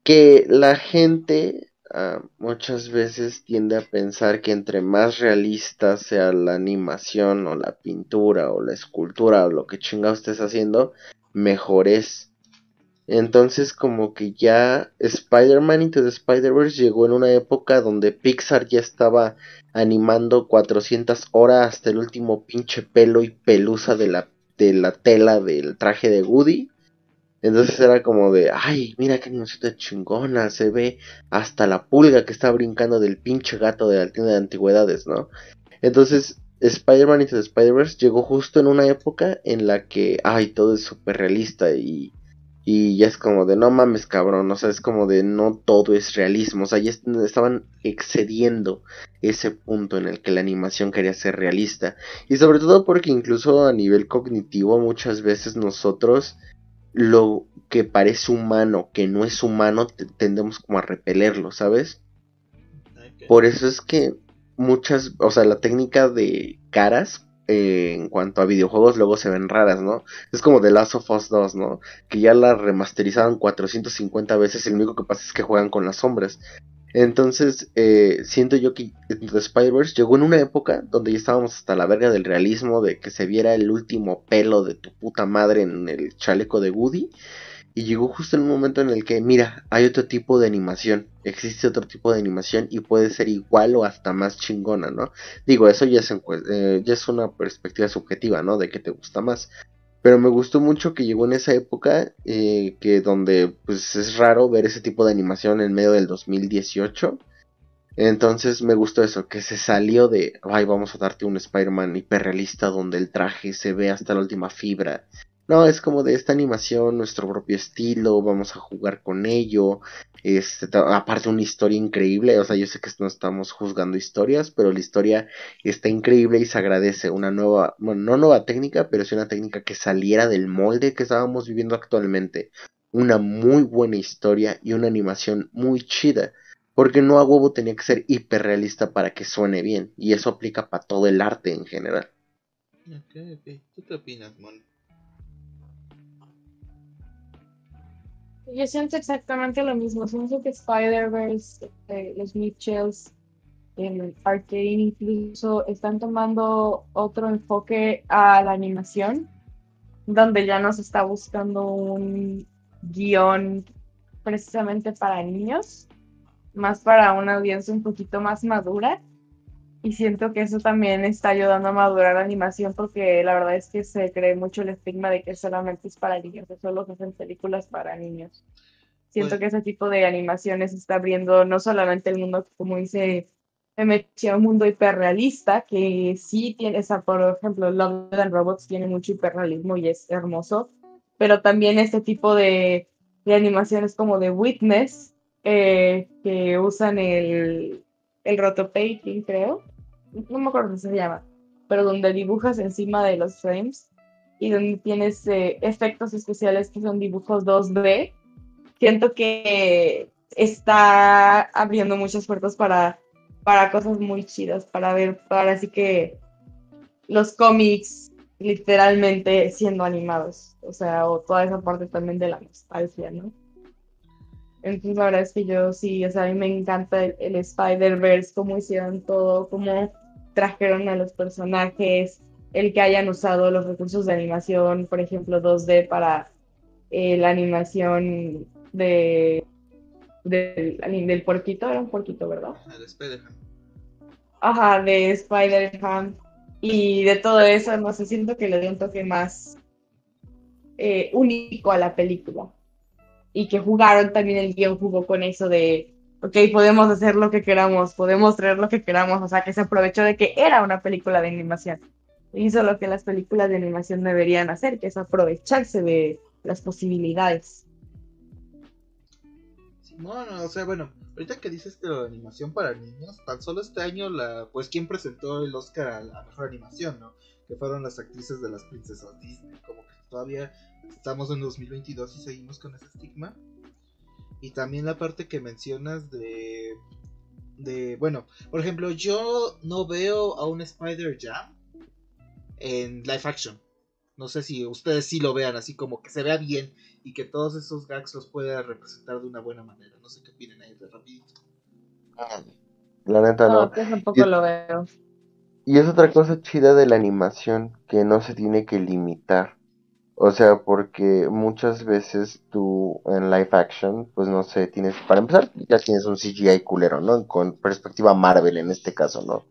S4: que la gente ah, muchas veces tiende a pensar que entre más realista sea la animación o la pintura o la escultura o lo que chinga estés haciendo, mejor es. Entonces como que ya Spider-Man Into the Spider-Verse llegó en una época donde Pixar ya estaba animando 400 horas hasta el último pinche pelo y pelusa de la, de la tela del traje de Woody. Entonces era como de, ay, mira qué animación chingona, se ve hasta la pulga que está brincando del pinche gato de la tienda de antigüedades, ¿no? Entonces Spider-Man Into the Spider-Verse llegó justo en una época en la que, ay, todo es súper realista y, y ya es como de, no mames, cabrón, o sea, es como de, no todo es realismo, o sea, ya est- estaban excediendo ese punto en el que la animación quería ser realista. Y sobre todo porque incluso a nivel cognitivo muchas veces nosotros lo que parece humano, que no es humano, te- tendemos como a repelerlo, ¿sabes? Por eso es que muchas, o sea, la técnica de caras eh, en cuanto a videojuegos luego se ven raras, ¿no? Es como The Last of Us 2, ¿no? Que ya la remasterizaron 450 veces, el único que pasa es que juegan con las sombras. Entonces, eh, siento yo que The Spider-Verse llegó en una época donde ya estábamos hasta la verga del realismo, de que se viera el último pelo de tu puta madre en el chaleco de Woody. Y llegó justo en un momento en el que, mira, hay otro tipo de animación, existe otro tipo de animación y puede ser igual o hasta más chingona, ¿no? Digo, eso ya es, eh, ya es una perspectiva subjetiva, ¿no? De que te gusta más. Pero me gustó mucho que llegó en esa época, eh, que donde pues es raro ver ese tipo de animación en medio del 2018. Entonces me gustó eso, que se salió de, ay, vamos a darte un Spider-Man hiperrealista donde el traje se ve hasta la última fibra. No, es como de esta animación, nuestro propio estilo, vamos a jugar con ello. Este, aparte una historia increíble, o sea, yo sé que no estamos juzgando historias, pero la historia está increíble y se agradece una nueva, bueno, no nueva técnica, pero sí una técnica que saliera del molde que estábamos viviendo actualmente. Una muy buena historia y una animación muy chida. Porque no a huevo tenía que ser hiperrealista para que suene bien. Y eso aplica para todo el arte en general.
S2: Ok, ok. ¿Tú qué opinas, Mon?
S3: Yo siento exactamente lo mismo. Siento que Spider-Verse, eh, los Mitchells, el Arcane incluso están tomando otro enfoque a la animación, donde ya no se está buscando un guion precisamente para niños, más para una audiencia un poquito más madura. Y siento que eso también está ayudando a madurar la animación porque la verdad es que se cree mucho el estigma de que solamente es para niños, que solo se hacen películas para niños. Siento
S2: Pues-
S3: que ese tipo de animaciones está abriendo no solamente el mundo, como dice me metí a un mundo hiperrealista, que sí tiene, esa, por ejemplo, Love and Robots tiene mucho hiperrealismo y es hermoso, pero también este tipo de, de animaciones como de Witness, eh, que usan el, el rotopainting, creo, no me acuerdo cómo se llama, pero donde dibujas encima de los frames y donde tienes eh, efectos especiales que son dibujos 2D, siento que está abriendo muchas puertas para para cosas muy chidas, para ver, para así que los cómics literalmente siendo animados, o sea, o toda esa parte también de la nostalgia, ¿no? Entonces la verdad es que yo sí, o sea, a mí me encanta el, el Spider-Verse, cómo hicieron todo, cómo trajeron a los personajes, el que hayan usado los recursos de animación, por ejemplo, 2D para eh, la animación de, del, del puerquito, era un puerquito, ¿verdad?
S2: El Spider-Man.
S3: Ajá, de Spider-Man y de todo eso, no sé, siento que le dio un toque más eh, único a la película. Y que jugaron también el guion, jugó con eso de, ok, podemos hacer lo que queramos, podemos traer lo que queramos, o sea, que se aprovechó de que era una película de animación. Hizo lo que las películas de animación deberían hacer, que es aprovecharse de las posibilidades.
S2: Bueno, o sea, bueno, ahorita que dices de la animación para niños, tan solo este año, la pues, ¿quién presentó el Oscar a la mejor animación, no? Que fueron las actrices de las princesas Disney. Como que todavía estamos en 2022 y seguimos con ese estigma. Y también la parte que mencionas de. de bueno, por ejemplo, yo no veo a un Spider-Jam en live action. No sé si ustedes sí lo vean así como que se vea bien y que todos esos gags los pueda representar de una buena manera. No sé qué opinan ahí de rapidito.
S4: La neta no.
S3: No, pues tampoco
S4: Y-
S3: lo veo.
S4: Y es otra cosa chida de la animación que no se tiene que limitar. O sea, porque muchas veces tú en live action, pues no sé, tienes, para empezar, ya tienes un CGI culero, ¿no? Con perspectiva Marvel en este caso, ¿no?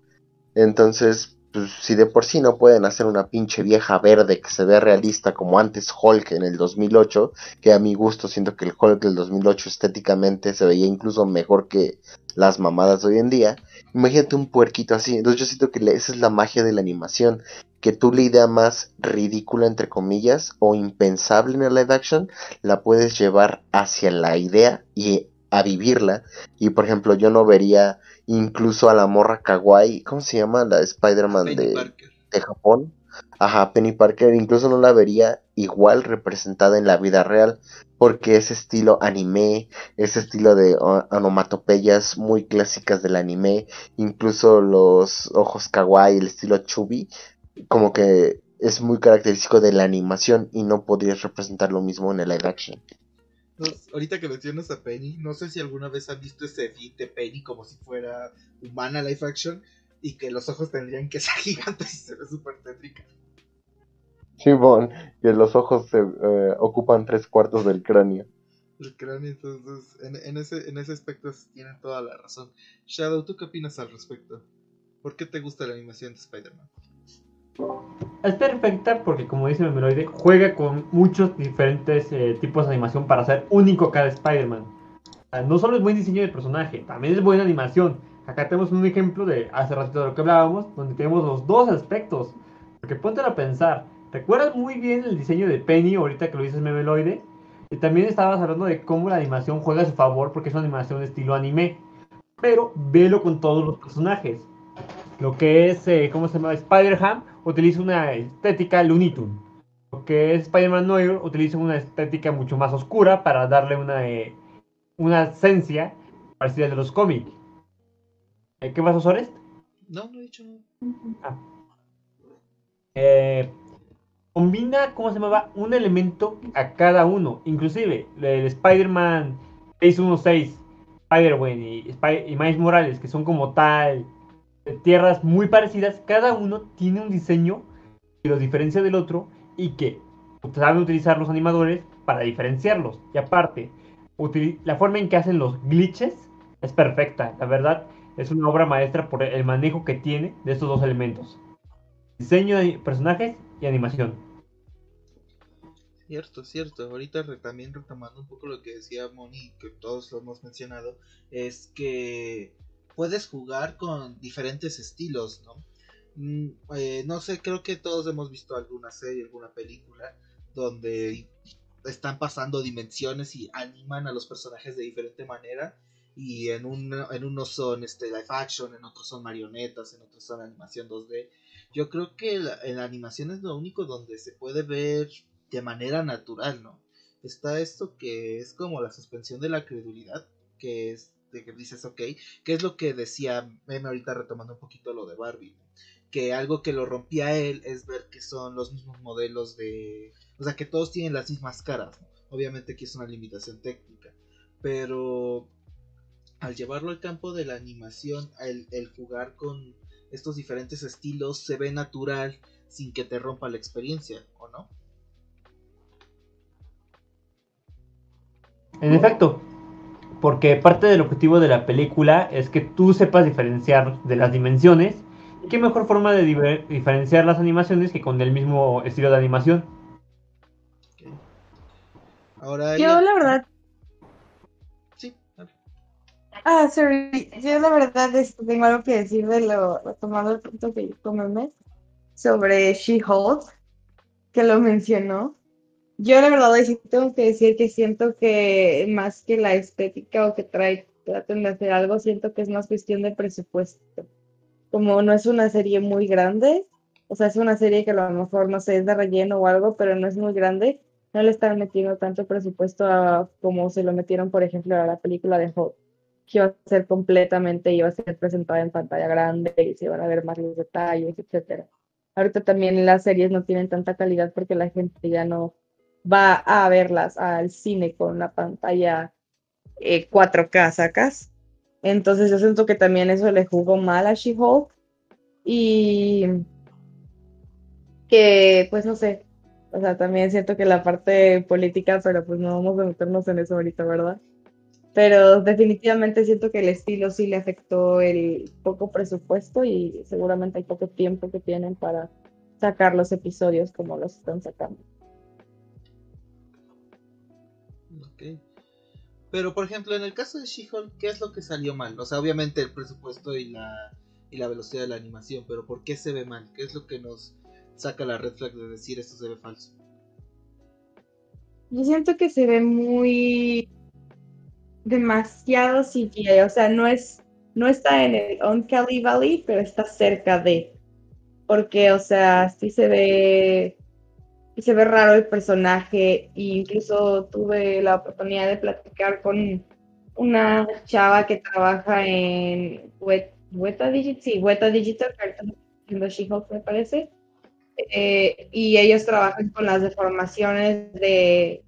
S4: Entonces, pues si de por sí no pueden hacer una pinche vieja verde que se vea realista como antes Hulk en el 2008, que a mi gusto siento que el Hulk del 2008 estéticamente se veía incluso mejor que las mamadas de hoy en día. Imagínate un puerquito así. Entonces yo siento que esa es la magia de la animación. Que tú la idea más ridícula, entre comillas, o impensable en el live action, la puedes llevar hacia la idea y a vivirla. Y por ejemplo, yo no vería incluso a la morra kawaii, ¿cómo se llama? La Spider-Man de, de Japón. Ajá, Penny Parker incluso no la vería igual representada en la vida real, porque ese estilo anime, ese estilo de onomatopeyas muy clásicas del anime, incluso los ojos kawaii, el estilo chubby, como que es muy característico de la animación y no podrías representar lo mismo en el live action.
S2: Ahorita que mencionas a Penny, no sé si alguna vez han visto ese edit de Penny como si fuera humana live action y que los ojos tendrían que ser gigantes y se ve súper tétrica.
S4: Simón, que los ojos se eh, ocupan tres cuartos del cráneo.
S2: El cráneo, entonces, en, en ese, en ese aspecto tienen toda la razón. Shadow, ¿tú qué opinas al respecto? ¿Por qué te gusta la animación de Spider-Man?
S5: Es perfecta porque, como dice Memeloide, juega con muchos diferentes eh, tipos de animación para hacer único cada Spider-Man. No solo es buen diseño de personaje, también es buena animación. Acá tenemos un ejemplo de hace ratito de lo que hablábamos, donde tenemos los dos aspectos. Porque ponte a pensar, ¿recuerdas muy bien el diseño de Penny ahorita que lo dices Memeloide? Y también estabas hablando de cómo la animación juega a su favor porque es una animación de estilo anime. Pero velo con todos los personajes. Lo que es, eh, ¿cómo se llama? Spider-Ham utiliza una estética Looney Tunes. Lo que es Spider-Man Noir utiliza una estética mucho más oscura para darle una, eh, una esencia parecida a de los cómics. Eh, ¿Qué pasó, Sorest?
S2: No, no he dicho nada.
S5: Eh, combina, ¿cómo se llamaba? Un elemento a cada uno. Inclusive, el Spider-Man 616, Spider-Man y, Spy- y Miles Morales, que son como tal tierras muy parecidas, cada uno tiene un diseño que los diferencia del otro y que saben utilizar los animadores para diferenciarlos. Y aparte, la forma en que hacen los glitches es perfecta. La verdad, es una obra maestra por el manejo que tiene de estos dos elementos. Diseño de personajes y animación.
S2: Cierto, cierto. Ahorita también retomando un poco lo que decía Moni, que todos lo hemos mencionado, es que puedes jugar con diferentes estilos, ¿no? Mm, eh, no sé, creo que todos hemos visto alguna serie, alguna película donde están pasando dimensiones y animan a los personajes de diferente manera. Y en, un, en unos son este, live action, en otros son marionetas, en otros son animación 2D. Yo creo que en la animación es lo único donde se puede ver de manera natural, ¿no? Está esto que es como la suspensión de la credulidad, que es de que dices, ok, que es lo que decía Meme ahorita retomando un poquito lo de Barbie, que algo que lo rompía él es ver que son los mismos modelos de, o sea, que todos tienen las mismas caras, obviamente que es una limitación técnica, pero al llevarlo al campo de la animación, el, el jugar con estos diferentes estilos se ve natural sin que te rompa la experiencia, ¿o no?
S5: En efecto, porque parte del objetivo de la película es que tú sepas diferenciar de las dimensiones. ¿Y qué mejor forma de diver- diferenciar las animaciones que con el mismo estilo de animación?
S2: Ahora
S3: Yo la verdad,
S2: Sí,
S3: ah, sorry, yo la verdad tengo algo que decir de lo, retomando el punto que dijo Memes sobre She-Hulk, que lo mencionó. Yo la verdad sí tengo que decir que siento que más que la estética o que trae, traten de hacer algo, siento que es más cuestión de presupuesto. Como no es una serie muy grande, o sea, es una serie que a lo mejor, no sé, es de relleno o algo, pero no es muy grande, no le están metiendo tanto presupuesto a, como se lo metieron, por ejemplo, a la película de Hulk, que iba a ser completamente, iba a ser presentada en pantalla grande y se iban a ver más los detalles, etcétera. Ahorita también las series no tienen tanta calidad porque la gente ya no va a verlas al cine con la pantalla 4K, ¿sacas? Entonces yo siento que también eso le jugó mal a She-Hulk y que, pues no sé, o sea, también siento que la parte política, pero pues no vamos a meternos en eso ahorita, ¿verdad? Pero definitivamente siento que el estilo sí le afectó el poco presupuesto y seguramente hay poco tiempo que tienen para sacar los episodios como los están sacando.
S2: Pero, por ejemplo, en el caso de She-Hulk, ¿qué es lo que salió mal? O sea, obviamente el presupuesto y la, y la velocidad de la animación, pero ¿por qué se ve mal? ¿Qué es lo que nos saca la red flag de decir esto se ve falso?
S3: Yo siento que se ve muy demasiado CGI, o sea, no es no está en el Uncanny Valley, pero está cerca de. Porque, o sea, sí se ve y se ve raro el personaje. E incluso tuve la oportunidad de platicar con una chava que trabaja en Weta Digital, sí, Weta Digital, que me parece. Eh, y ellos trabajan con las deformaciones de,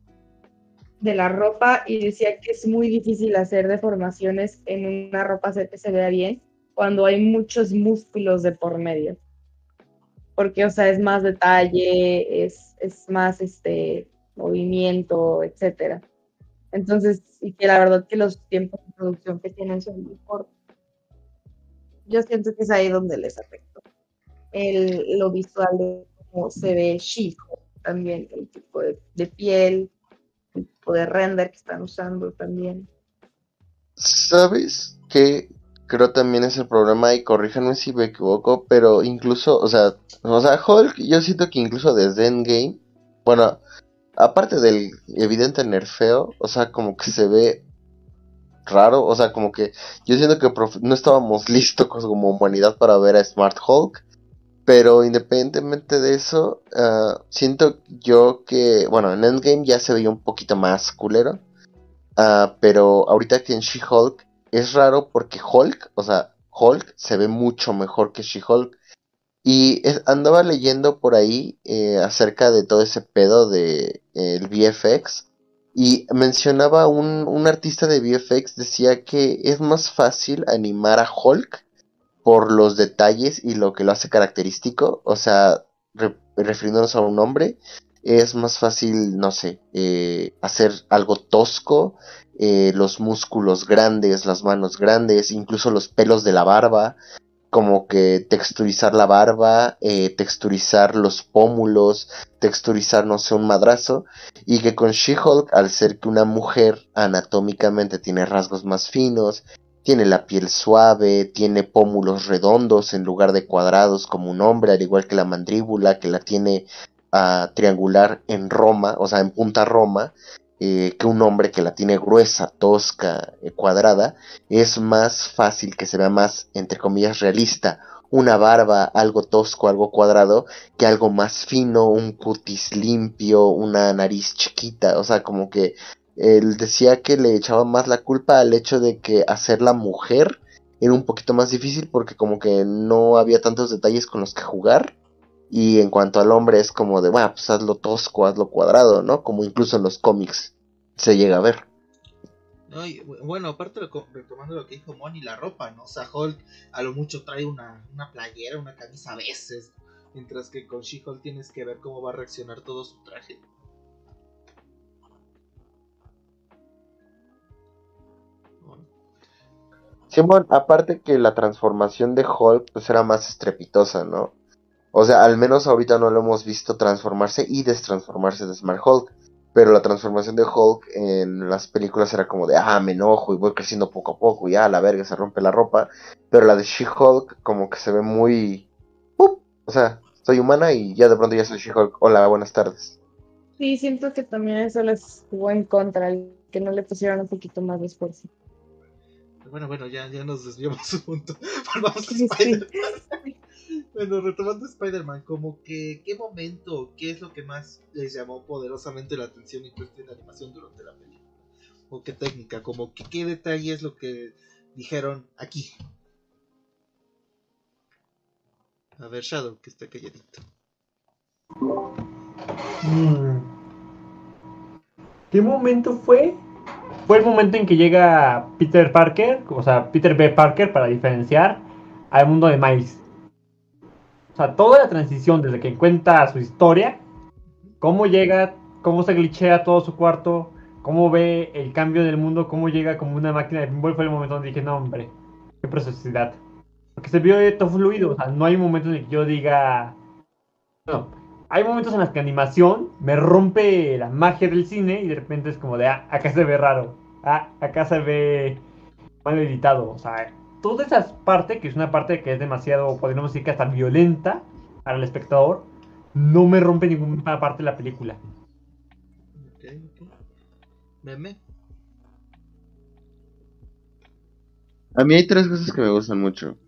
S3: de la ropa y decía que es muy difícil hacer deformaciones en una ropa que se vea bien cuando hay muchos músculos de por medio. Porque, o sea, es más detalle, es, es más este movimiento, etcétera. Entonces, y que la verdad que los tiempos de producción que tienen son muy cortos. Yo siento que es ahí donde les afectó. El, lo visual de cómo se ve chico, también el tipo de, de piel, el tipo de render que están usando también.
S4: ¿Sabes qué? Creo también es el problema, y corríjanme si me equivoco, pero incluso, o sea, o sea, Hulk, yo siento que incluso desde Endgame, bueno, aparte del evidente nerfeo, o sea, como que se ve raro, o sea, como que yo siento que no estábamos listos como humanidad para ver a Smart Hulk, pero independientemente de eso, uh, siento yo que, bueno, en Endgame ya se veía un poquito más culero, uh, pero ahorita que en She-Hulk es raro porque Hulk, o sea, Hulk se ve mucho mejor que She-Hulk. Y andaba leyendo por ahí eh, acerca de todo ese pedo de el VFX. Y mencionaba un, un, artista de VFX, decía que es más fácil animar a Hulk por los detalles y lo que lo hace característico. O sea, refiriéndonos a un hombre, es más fácil, no sé, eh, hacer algo tosco, eh, los músculos grandes, las manos grandes, incluso los pelos de la barba, como que texturizar la barba, eh, texturizar los pómulos, texturizar, no sé, un madrazo, y que con She-Hulk, al ser que una mujer anatómicamente tiene rasgos más finos, tiene la piel suave, tiene pómulos redondos en lugar de cuadrados como un hombre, al igual que la mandíbula, que la tiene uh, triangular en Roma, o sea, en punta Roma, eh, que un hombre que la tiene gruesa, tosca, eh, cuadrada, es más fácil que se vea más, entre comillas, realista. Una barba, algo tosco, algo cuadrado, que algo más fino, un cutis limpio, una nariz chiquita. O sea, como que él decía que le echaba más la culpa al hecho de que hacer la mujer era un poquito más difícil porque como que no había tantos detalles con los que jugar. Y en cuanto al hombre es como de, bueno, pues hazlo tosco, hazlo cuadrado, ¿no? Como incluso en los cómics se llega a ver.
S2: No, y, bueno, aparte retomando lo que dijo Moni, la ropa, ¿no? O sea, Hulk a lo mucho trae una, una playera, una camisa a veces, mientras que con She-Hulk tienes que ver cómo va a reaccionar todo su traje.
S4: Simón, aparte que la transformación de Hulk pues era más estrepitosa, ¿no? O sea, al menos ahorita no lo hemos visto transformarse y destransformarse de Smart Hulk. Pero la transformación de Hulk en las películas era como de, ah, me enojo y voy creciendo poco a poco y ah, la verga se rompe la ropa. Pero la de She-Hulk como que se ve muy... O sea, soy humana y ya de pronto ya soy She-Hulk. Hola, buenas tardes.
S3: Sí, siento que también eso les jugó en contra, el que no le pusieron un poquito más de esfuerzo.
S2: Bueno, bueno, ya, ya nos desviamos un punto. Volvamos a
S3: Sí, sí.
S2: Bueno, retomando Spider-Man, como que, ¿qué momento, qué es lo que más les llamó poderosamente la atención en cuestión de animación durante la película? ¿O qué técnica? Como que, ¿qué detalle es lo que dijeron aquí? A ver, Shadow, que está calladito.
S5: Mm. ¿Qué momento fue? Fue el momento en que llega Peter Parker, o sea, Peter B. Parker, para diferenciar al mundo de Miles. O sea, toda la transición desde que cuenta su historia, cómo llega, cómo se glitchea todo su cuarto, cómo ve el cambio del mundo, cómo llega como una máquina de pinball, fue el momento donde dije, no, hombre, qué procesidad. Porque se vio todo fluido, o sea, no hay momentos en el que yo diga. No, hay momentos en los que animación me rompe la magia del cine y de repente es como de, ah, acá se ve raro, ah, acá se ve mal editado, o sea, toda esa parte, que es una parte que es demasiado, podríamos decir que hasta violenta para el espectador, no me rompe ninguna parte de la película.
S2: Ok, ok. Meme.
S4: A mí hay tres cosas que me gustan mucho.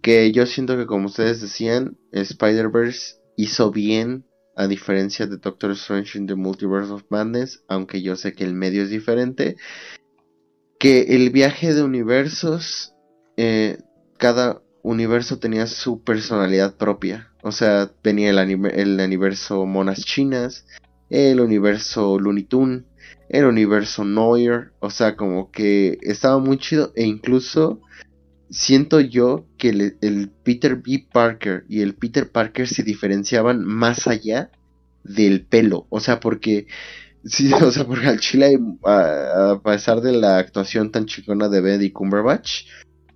S4: Que yo siento que como ustedes decían, Spider-Verse hizo bien a diferencia de Doctor Strange in the Multiverse of Madness, aunque yo sé que el medio es diferente. Que el viaje de universos, eh, cada universo tenía su personalidad propia. O sea, venía el, el universo Monas Chinas, el universo Looney Tunes, el universo Noir, o sea, como que estaba muy chido e incluso siento yo que el, Peter B. Parker y el Peter Parker se diferenciaban más allá del pelo, o sea, porque sí, o sea, porque al chile a, a pesar de la actuación tan chingona de Benedict Cumberbatch,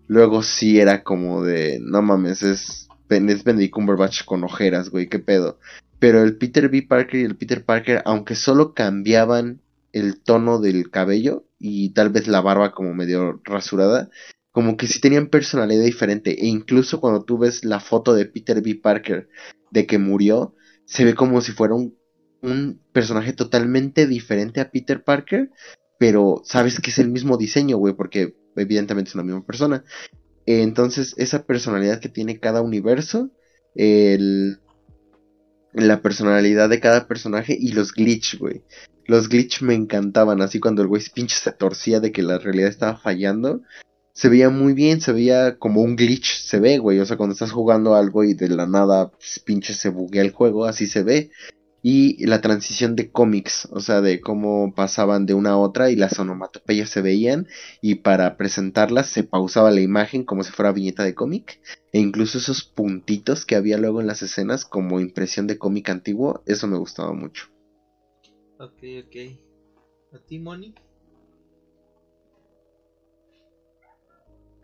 S4: luego sí era como de no mames, es es Benedict Cumberbatch con ojeras, güey, qué pedo. Pero el Peter B. Parker y el Peter Parker, aunque solo cambiaban el tono del cabello y tal vez la barba como medio rasurada, como que sí tenían personalidad diferente. E incluso cuando tú ves la foto de Peter B. Parker de que murió, se ve como si fuera un, un personaje totalmente diferente a Peter Parker, pero sabes que es el mismo diseño, güey, porque evidentemente es la misma persona. Entonces, esa personalidad que tiene cada universo, el, la personalidad de cada personaje y los glitch, güey. Los glitch me encantaban, así cuando el güey se torcía de que la realidad estaba fallando. Se veía muy bien, se veía como un glitch, se ve, güey. O sea, cuando estás jugando algo y de la nada pues, pinche se buguea el juego, así se ve. Y la transición de cómics, o sea, de cómo pasaban de una a otra y las onomatopeyas se veían y para presentarlas se pausaba la imagen como si fuera viñeta de cómic e incluso esos puntitos que había luego en las escenas como impresión de cómic antiguo, eso me gustaba mucho.
S2: Ok, ok. ¿A ti, Moni?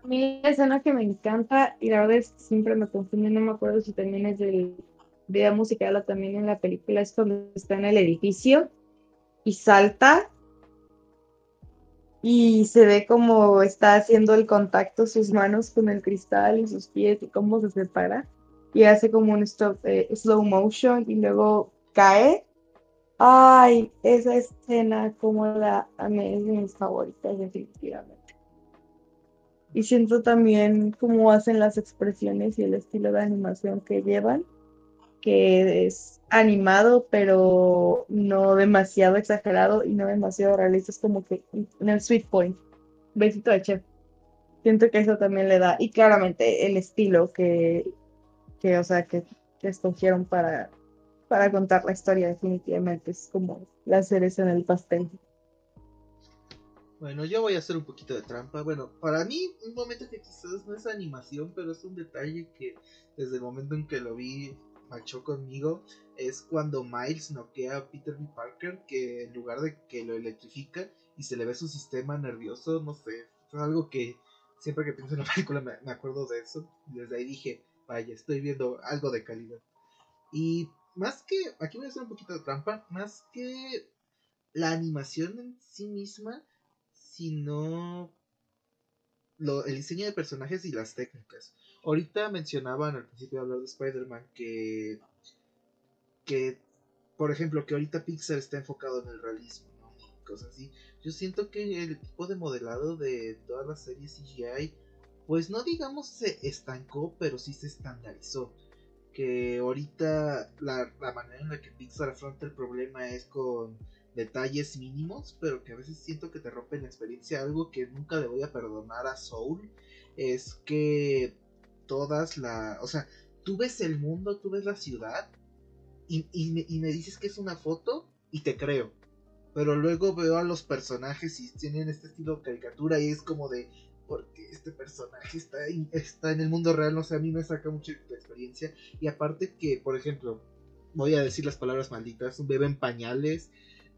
S3: A mí la escena que me encanta, y la verdad es que siempre me confunde, no me acuerdo si también es del video musical o también en la película, es cuando está en el edificio y salta y se ve como está haciendo el contacto sus manos con el cristal y sus pies y cómo se separa y hace como un stop, eh, slow motion y luego cae. Ay, esa escena como la amé, es de mis favoritas definitivamente. Y siento también cómo hacen las expresiones y el estilo de animación que llevan, que es animado, pero no demasiado exagerado y no demasiado realista. Es como que en el sweet point. Besito de chef. Siento que eso también le da. Y claramente el estilo que, que o sea, que, escogieron para, para contar la historia, definitivamente es como la cereza en el pastel.
S2: Bueno, yo voy a hacer un poquito de trampa. Bueno, para mí, un momento que quizás no es animación, pero es un detalle que desde el momento en que lo vi machó conmigo, es cuando Miles noquea a Peter B. Parker, que en lugar de que lo electrifica y se le ve su sistema nervioso, no sé, es algo que siempre que pienso en la película me, me acuerdo de eso. Y desde ahí dije, vaya, estoy viendo algo de calidad. Y más que, aquí voy a hacer un poquito de trampa, más que la animación en sí misma, sino lo, el diseño de personajes y las técnicas. Ahorita mencionaban al principio de hablar de Spider-Man que, que por ejemplo, que ahorita Pixar está enfocado en el realismo, ¿no? Y cosas así. Yo siento que el tipo de modelado de todas las series CGI, pues no digamos se estancó, pero sí se estandarizó. Que ahorita la, la manera en la que Pixar afronta el problema es con detalles mínimos, pero que a veces siento que te rompen la experiencia. Algo que nunca le voy a perdonar a Soul es que todas la, o sea, tú ves el mundo, tú ves la ciudad y, y, me, y me dices que es una foto y te creo. Pero luego veo a los personajes y tienen este estilo de caricatura y es como de, porque este personaje está, está en el mundo real, no sé, a mí me saca mucho experiencia. Y aparte que, por ejemplo, voy a decir las palabras malditas, un bebé en pañales,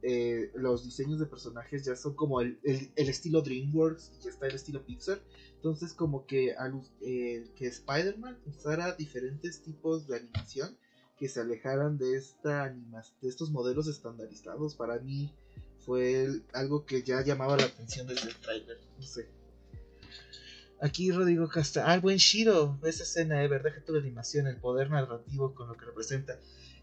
S2: eh, los diseños de personajes ya son como el, el, estilo DreamWorks y ya está el estilo Pixar. Entonces como que, eh, que Spider-Man usara diferentes tipos de animación que se alejaran de esta anima de estos modelos estandarizados para mí fue algo que ya llamaba la atención desde el trailer no sé. Aquí Rodrigo Casta ah buen Shiro esa escena eh verdad que la animación el poder narrativo con lo que representa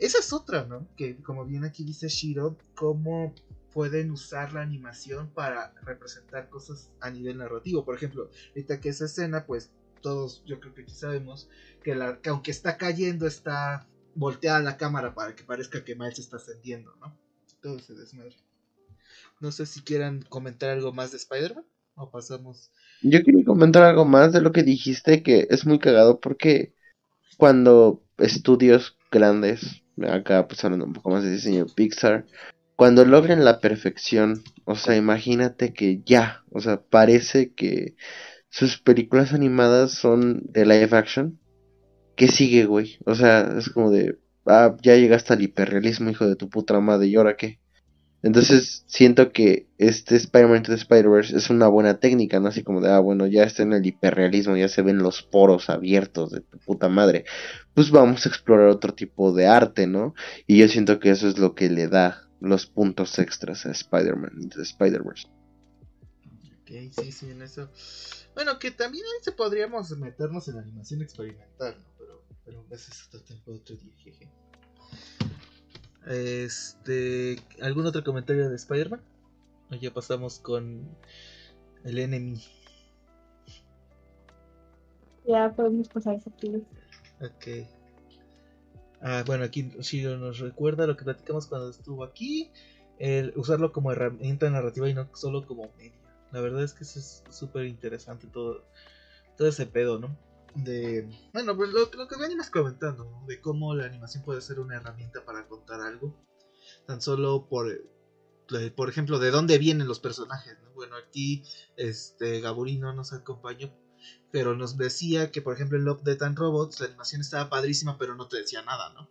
S2: esa es otra no que como bien aquí dice Shiro cómo pueden usar la animación para representar cosas a nivel narrativo por ejemplo ahorita que esa escena pues todos yo creo que aquí sabemos que, la, que aunque está cayendo está volteada la cámara para que parezca que Miles está ascendiendo, ¿no? Todo se desmadre. No sé si quieran comentar algo más de Spider-Man o pasamos.
S4: Yo quería comentar algo más de lo que dijiste, que es muy cagado porque cuando estudios grandes, acá pues hablando un poco más de diseño Pixar, cuando logren la perfección, o sea, imagínate que ya, o sea, parece que sus películas animadas son de live action ¿qué sigue, güey? O sea, es como de, ah, ya llegaste al hiperrealismo, hijo de tu puta madre, ¿y ahora qué? Entonces siento que este Spider-Man to the Spider-Verse es una buena técnica, ¿no? Así como de, ah, bueno, ya está en el hiperrealismo, ya se ven los poros abiertos de tu puta madre. Pues vamos a explorar otro tipo de arte, ¿no? Y yo siento que eso es lo que le da los puntos extras a Spider-Man into the Spider-Verse.
S2: Ok, sí, sí, en eso. Bueno, que también ahí se podríamos meternos en animación experimental, ¿no? Pero, pero ese es otro tiempo, otro día, jeje. Este, ¿Algún otro comentario de Spider-Man? Ya pasamos con el enemy.
S3: Ya podemos pasar ese tío.
S2: Ok. Ah, bueno, aquí Shiro nos recuerda lo que platicamos cuando estuvo aquí. El usarlo como herramienta narrativa y no solo como medio. La verdad es que eso es súper interesante todo, todo ese pedo, ¿no? De, bueno, pues lo, lo que venimos comentando, ¿no? De cómo la animación puede ser una herramienta para contar algo. Tan solo por, por ejemplo, de dónde vienen los personajes, ¿no? Bueno, aquí este Gaburino nos acompañó, pero nos decía que, por ejemplo, en Love, Death and Robots la animación estaba padrísima, pero no te decía nada, ¿no?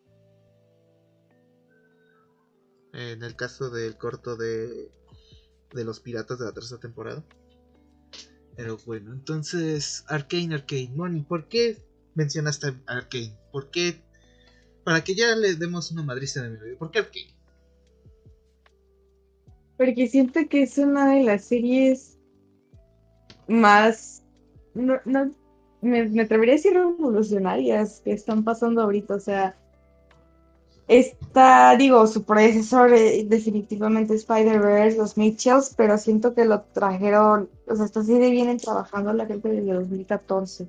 S2: En el caso del corto de de los piratas de la tercera temporada. Pero bueno, entonces, Arcane, Arcane, Money, ¿por qué mencionaste Arcane? ¿Por qué? Para que ya le demos una madriza de mi ¿Por qué Arcane?
S3: Porque siento que es una de las series más. No, no, me, me atrevería a decir revolucionarias que están pasando ahorita. O sea, Está, digo, su predecesor eh, definitivamente Spider-Verse, los Mitchells, pero siento que lo trajeron, o sea, esto sí vienen trabajando la gente desde 2014.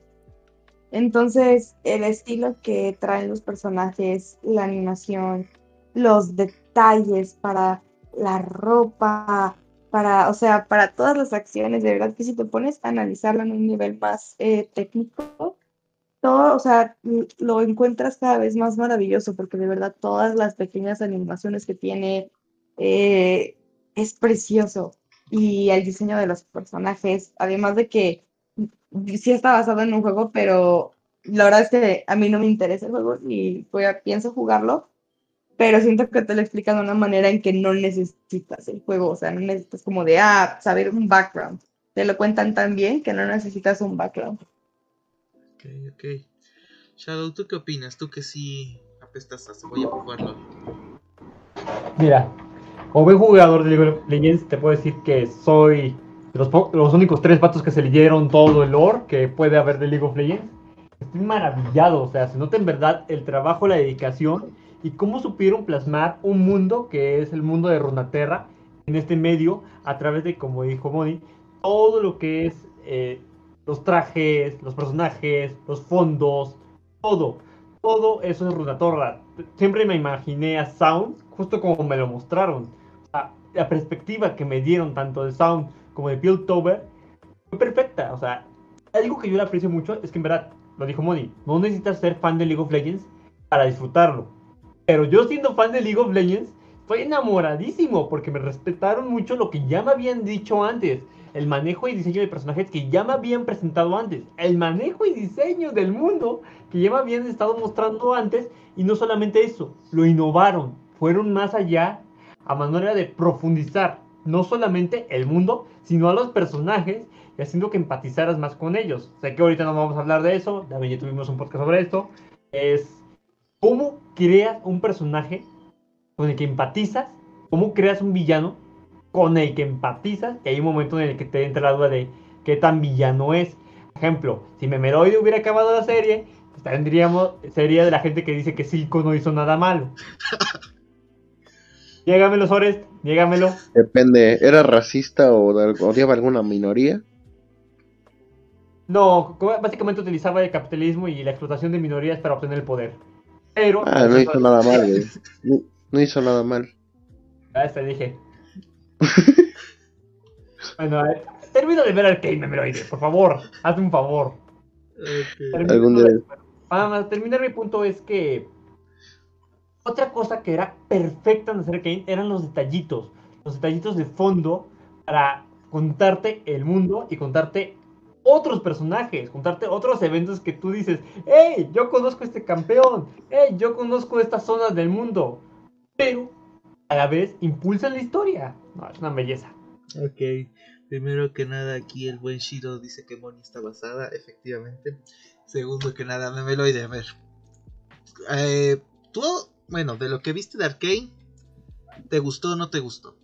S3: Entonces, el estilo que traen los personajes, la animación, los detalles para la ropa, para, o sea, para todas las acciones, de verdad que si te pones a analizarlo en un nivel más eh, técnico, todo, o sea, lo encuentras cada vez más maravilloso porque de verdad todas las pequeñas animaciones que tiene eh, es precioso. Y el diseño de los personajes, además de que sí está basado en un juego, pero la verdad es que a mí no me interesa el juego y voy a, pienso jugarlo, pero siento que te lo explican de una manera en que no necesitas el juego, o sea, no necesitas como de, ah, saber un background. Te lo cuentan tan bien que no necesitas un background.
S2: Ok, ok. Shadow, ¿tú qué opinas? Tú que sí apestas a cebolla por jugarlo.
S5: Mira, como buen jugador de League of Legends, te puedo decir que soy los, los únicos tres vatos que se leyeron todo el lore que puede haber de League of Legends. Estoy maravillado, o sea, se nota en verdad el trabajo, la dedicación y cómo supieron plasmar un mundo que es el mundo de Runaterra en este medio a través de, como dijo Moni, todo lo que es eh, los trajes, los personajes, los fondos, todo. Todo eso es Runaterra. Siempre me imaginé a Sound justo como me lo mostraron. la perspectiva que me dieron tanto de Sound como de Piltover fue perfecta. O sea, algo que yo le aprecio mucho es que en verdad, lo dijo Moni, no necesitas ser fan de League of Legends para disfrutarlo. Pero yo siendo fan de League of Legends, estoy enamoradísimo porque me respetaron mucho lo que ya me habían dicho antes. El manejo y diseño de personajes que ya me habían presentado antes. El manejo y diseño del mundo que ya me habían estado mostrando antes. Y no solamente eso, lo innovaron. Fueron más allá a manera de profundizar no solamente el mundo, sino a los personajes y haciendo que empatizaras más con ellos. Sé que ahorita no vamos a hablar de eso, también ya tuvimos un podcast sobre esto. Es cómo creas un personaje con el que empatizas, cómo creas un villano con el que empatizas, y hay un momento en el que te entra la duda de qué tan villano es. Por ejemplo, si Memeroide hubiera acabado la serie, pues tendríamos, sería de la gente que dice que Silco no hizo nada malo. Niégamelo, Sores, niégamelo.
S4: Depende, ¿era racista o odiaba alguna minoría?
S5: No, básicamente utilizaba el capitalismo y la explotación de minorías para obtener el poder. Pero.
S4: Ah, no hizo nada mal, güey. No, hizo nada mal.
S5: Ah, te dije. bueno, termina de ver Arcane, Memeroide, por favor. Hazme un favor.
S4: Algún día.
S5: Para terminar mi punto es que otra cosa que era perfecta en hacer Arcane eran los detallitos, los detallitos de fondo para contarte el mundo y contarte otros personajes, contarte otros eventos que tú dices, hey, yo conozco este campeón, hey, yo conozco estas zonas del mundo, pero a la vez impulsan la historia. No, es una belleza.
S2: Ok, primero que nada aquí el buen Shiro dice que Moni está basada, efectivamente. Segundo que nada, me lo de ver. Eh, tú, bueno, de lo que viste de Arkane, ¿te gustó o no te gustó?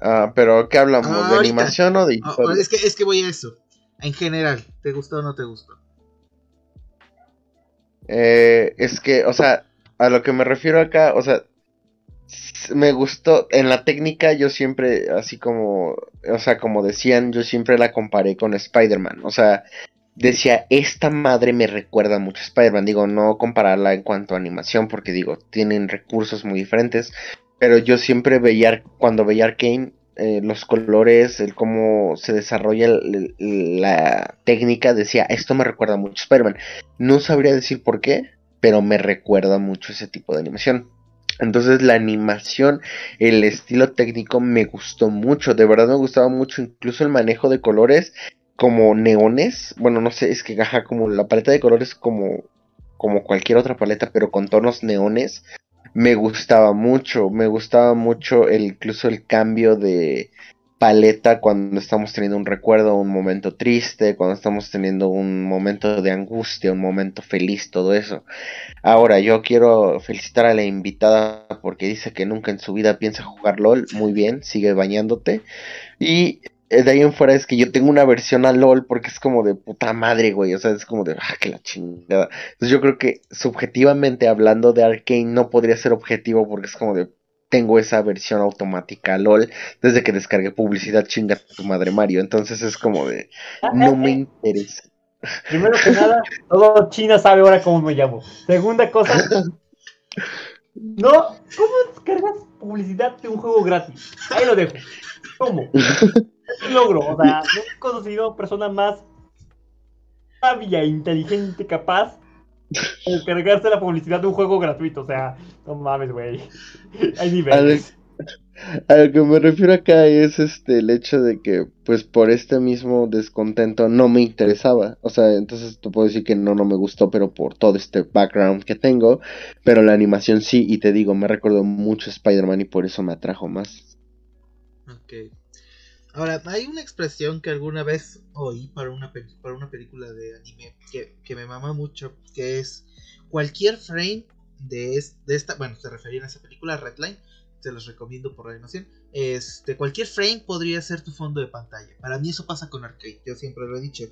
S4: Ah, pero ¿qué hablamos? ¿De animación o de
S2: ah, es, que, es que voy a eso. En general, ¿te gustó o no te gustó?
S4: Eh, es que, o sea, a lo que me refiero acá, o sea, me gustó, en la técnica yo siempre, así como, o sea, como decían, yo siempre la comparé con Spider-Man, o sea, decía, esta madre me recuerda mucho a Spider-Man, digo, no compararla en cuanto a animación, porque digo, tienen recursos muy diferentes, pero yo siempre veía, cuando veía Arkane, eh, los colores, el cómo se desarrolla la técnica, decía, esto me recuerda mucho a Spider-Man. No sabría decir por qué, pero me recuerda mucho ese tipo de animación. Entonces la animación, el estilo técnico me gustó mucho, de verdad me gustaba mucho, incluso el manejo de colores como neones, bueno no sé, es que gaja como la paleta de colores como como cualquier otra paleta, pero con tonos neones, me gustaba mucho, me gustaba mucho el, incluso el cambio de paleta cuando estamos teniendo un recuerdo, un momento triste, cuando estamos teniendo un momento de angustia, un momento feliz, todo eso. Ahora, yo quiero felicitar a la invitada porque dice que nunca en su vida piensa jugar LOL, muy bien, sigue bañándote. Y eh, de ahí en fuera es que yo tengo una versión a LOL porque es como de puta madre, güey. O sea, es como de, ah, que la chingada. Entonces yo creo que subjetivamente hablando de Arkane no podría ser objetivo porque es como de, tengo esa versión automática LOL desde que descargué publicidad chinga tu madre Mario. Entonces es como de, no me interesa.
S5: Primero que nada, todo China sabe ahora cómo me llamo. Segunda cosa, no, ¿cómo descargas publicidad de un juego gratis? Ahí lo dejo. ¿Cómo? logro. O sea, no he conocido persona más sabia, inteligente, capaz de cargarse la publicidad de un juego gratuito. O sea, no mames, güey. Hay niveles.
S4: A lo que me refiero acá es este el hecho de que pues por este mismo descontento no me interesaba. O sea, entonces te puedo decir que no, no me gustó, pero por todo este background que tengo. Pero la animación sí, y te digo, me recuerdo mucho Spider-Man y por eso me atrajo más.
S2: Ok. Ahora, hay una expresión que alguna vez oí para una, para una película de anime que, me mama mucho, que es cualquier frame de, de esta, bueno, se refería a esa película, Redline, se los recomiendo por la animación, este, cualquier frame podría ser tu fondo de pantalla. Para mí eso pasa con Arcade, yo siempre lo he dicho,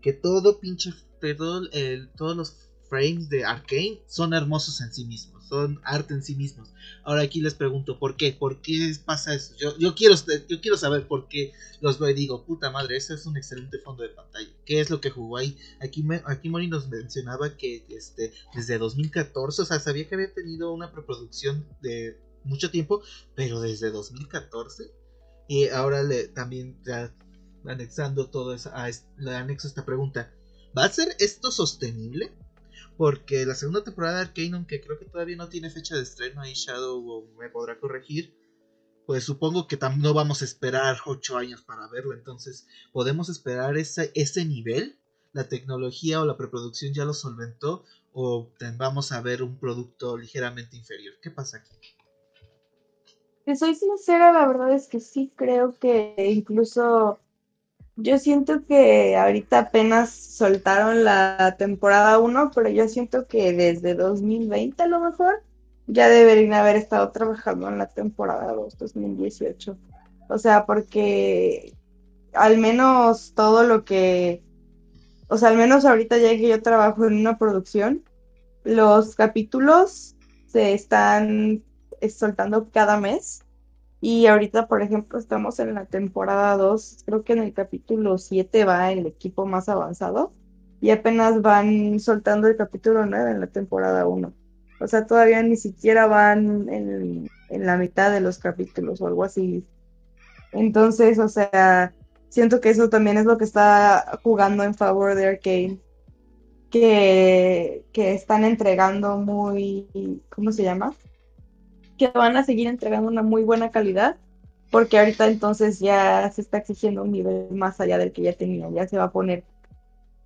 S2: que todo pinche, todo el, todos los frames de Arkane son hermosos en sí mismos, son arte en sí mismos. Ahora aquí les pregunto, ¿por qué? ¿Por qué pasa eso? Yo, quiero, yo quiero saber por qué los veo y digo, puta madre, ese es un excelente fondo de pantalla. ¿Qué es lo que jugó ahí? Aquí, aquí Mori nos mencionaba que este, desde 2014, o sea, sabía que había tenido una preproducción de mucho tiempo, pero desde 2014. Y ahora le, también ya, anexando todo a, le anexo esta pregunta. ¿Va a ser esto sostenible? Porque la segunda temporada de Arcane, aunque creo que todavía no tiene fecha de estreno, ahí Shadow me podrá corregir. Pues supongo que no vamos a esperar 8 años para verlo. Entonces, ¿podemos esperar ese, ese nivel? ¿La tecnología o la preproducción ya lo solventó? ¿O vamos a ver un producto ligeramente inferior? ¿Qué pasa aquí?
S3: Si soy sincera, la verdad es que sí creo que incluso yo siento que ahorita apenas soltaron la temporada 1, pero yo siento que desde 2020 a lo mejor ya deberían haber estado trabajando en la temporada 2, 2018. O sea, porque al menos todo lo que, o sea, al menos ahorita ya que yo trabajo en una producción, los capítulos se están soltando cada mes y ahorita, por ejemplo, estamos en la temporada 2, creo que en el capítulo 7 va el equipo más avanzado y apenas van soltando el capítulo 9 en la temporada 1. O sea, todavía ni siquiera van en, la mitad de los capítulos o algo así. Entonces, o sea, siento que eso también es lo que está jugando en favor de Arcane. Que, que están entregando muy, ¿cómo se llama? Que van a seguir entregando una muy buena calidad, porque ahorita entonces ya se está exigiendo un nivel más allá del que ya tenía, ya se va a poner.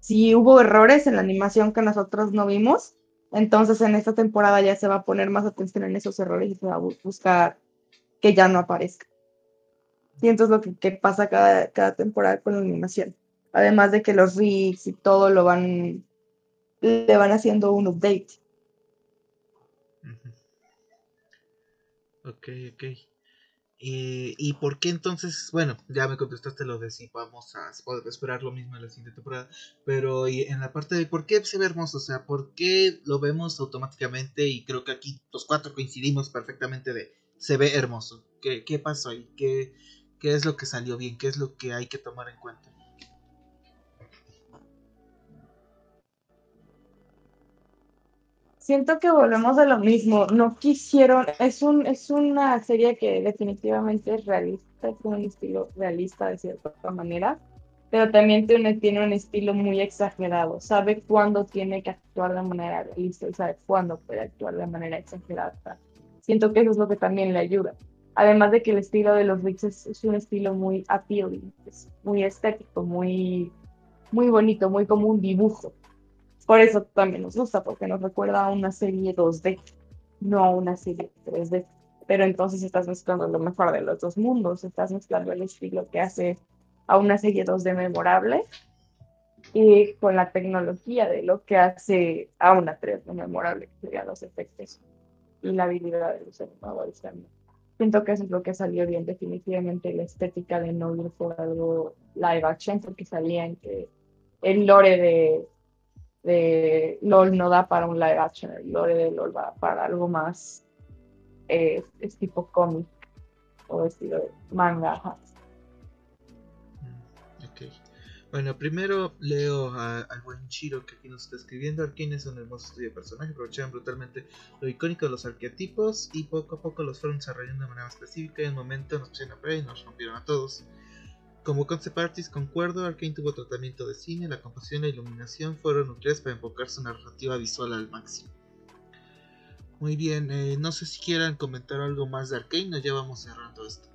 S3: Si hubo errores en la animación que nosotros no vimos, entonces en esta temporada ya se va a poner más atención en esos errores y se va a buscar que ya no aparezca. Y entonces lo que, pasa cada, cada, temporada con la animación. Además de que los rigs y todo lo van, le van haciendo un update.
S2: Ok, ok. ¿Y por qué entonces? Bueno, ya me contestaste lo de si vamos a esperar lo mismo en la siguiente temporada. Pero en la parte de por qué se ve hermoso, o sea, por qué lo vemos automáticamente. Y creo que aquí los cuatro coincidimos perfectamente de se ve hermoso. ¿Qué, qué pasó ahí? ¿Qué, ¿Qué es lo que salió bien? ¿Qué es lo que hay que tomar en cuenta?
S3: Siento que volvemos a lo mismo. No quisieron, es un, es una serie que definitivamente es realista, tiene un estilo realista de cierta manera, pero también tiene, tiene un estilo muy exagerado. Sabe cuándo tiene que actuar de manera realista y sabe cuándo puede actuar de manera exagerada. Siento que eso es lo que también le ayuda. Además de que el estilo de los Ricks es, un estilo muy appealing, es muy estético, muy, muy bonito, muy como un dibujo. Por eso también nos gusta, porque nos recuerda a una serie 2D, no a una serie 3D. Pero entonces estás mezclando lo mejor de los dos mundos, estás mezclando el estilo que hace a una serie 2D memorable y con la tecnología de lo que hace a una 3D memorable, que serían los efectos y la habilidad de los animadores también. Siento que eso es lo que salió bien, definitivamente la estética de no por algo live action, porque salía en que el lore de de LOL no da para un live action, el lore de LOL va para algo más eh, es tipo cómic o estilo de manga.
S2: Mm, ok. Bueno, primero leo al buen Chiro que aquí nos está escribiendo. Arkane es un hermoso estudio de personaje, aprovecharon brutalmente lo icónico de los arquetipos y poco a poco los fueron desarrollando de manera específica y en un momento nos pusieron a y nos rompieron a todos. Como concept artist concuerdo, Arkane tuvo tratamiento de cine, la composición y la iluminación fueron nucleares para enfocar su narrativa visual al máximo. Muy bien, eh, no sé si quieran comentar algo más de Arkane o ya vamos cerrando esto.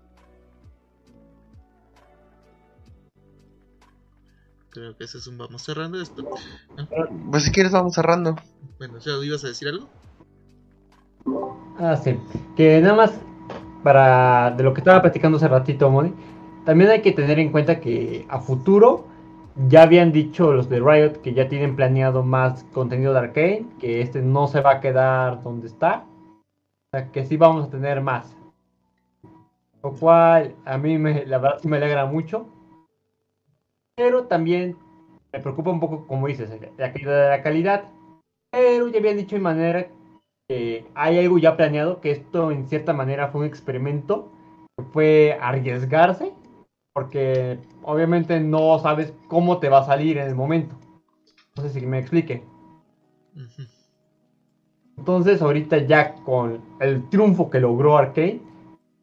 S2: Creo que ese es un vamos cerrando esto.
S4: Pues si quieres vamos cerrando.
S2: Bueno, ¿ya ibas a decir algo?
S5: Ah, sí. Que nada más para de lo que estaba platicando hace ratito, Moni también hay que tener en cuenta que a futuro ya habían dicho los de Riot que ya tienen planeado más contenido de Arkane, que este no se va a quedar donde está, o sea que sí vamos a tener más. Lo cual a mí me, la verdad sí me alegra mucho, pero también me preocupa un poco, como dices, la, la calidad. Pero ya habían dicho de manera que hay algo ya planeado, que esto en cierta manera fue un experimento, que fue arriesgarse, porque obviamente no sabes cómo te va a salir en el momento. No sé si me explique. Entonces, ahorita ya con el triunfo que logró Arkane,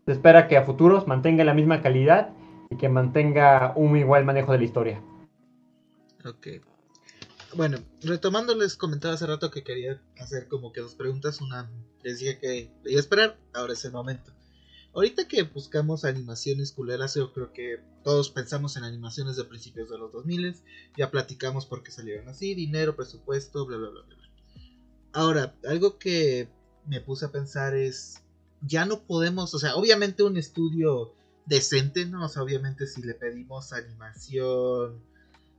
S5: se espera que a futuros mantenga la misma calidad y que mantenga un igual manejo de la historia.
S2: Ok. Bueno, retomando, les comentaba hace rato que quería hacer como que dos preguntas. Una, les dije que iba a esperar, ahora es el momento. Ahorita que buscamos animaciones culeras, yo creo que todos pensamos en animaciones de principios de los 2000. Ya platicamos por qué salieron así, dinero, presupuesto, bla, bla, bla, bla. Ahora, algo que me puse a pensar es, ya no podemos, o sea, obviamente un estudio decente, ¿no? O sea, obviamente si le pedimos animación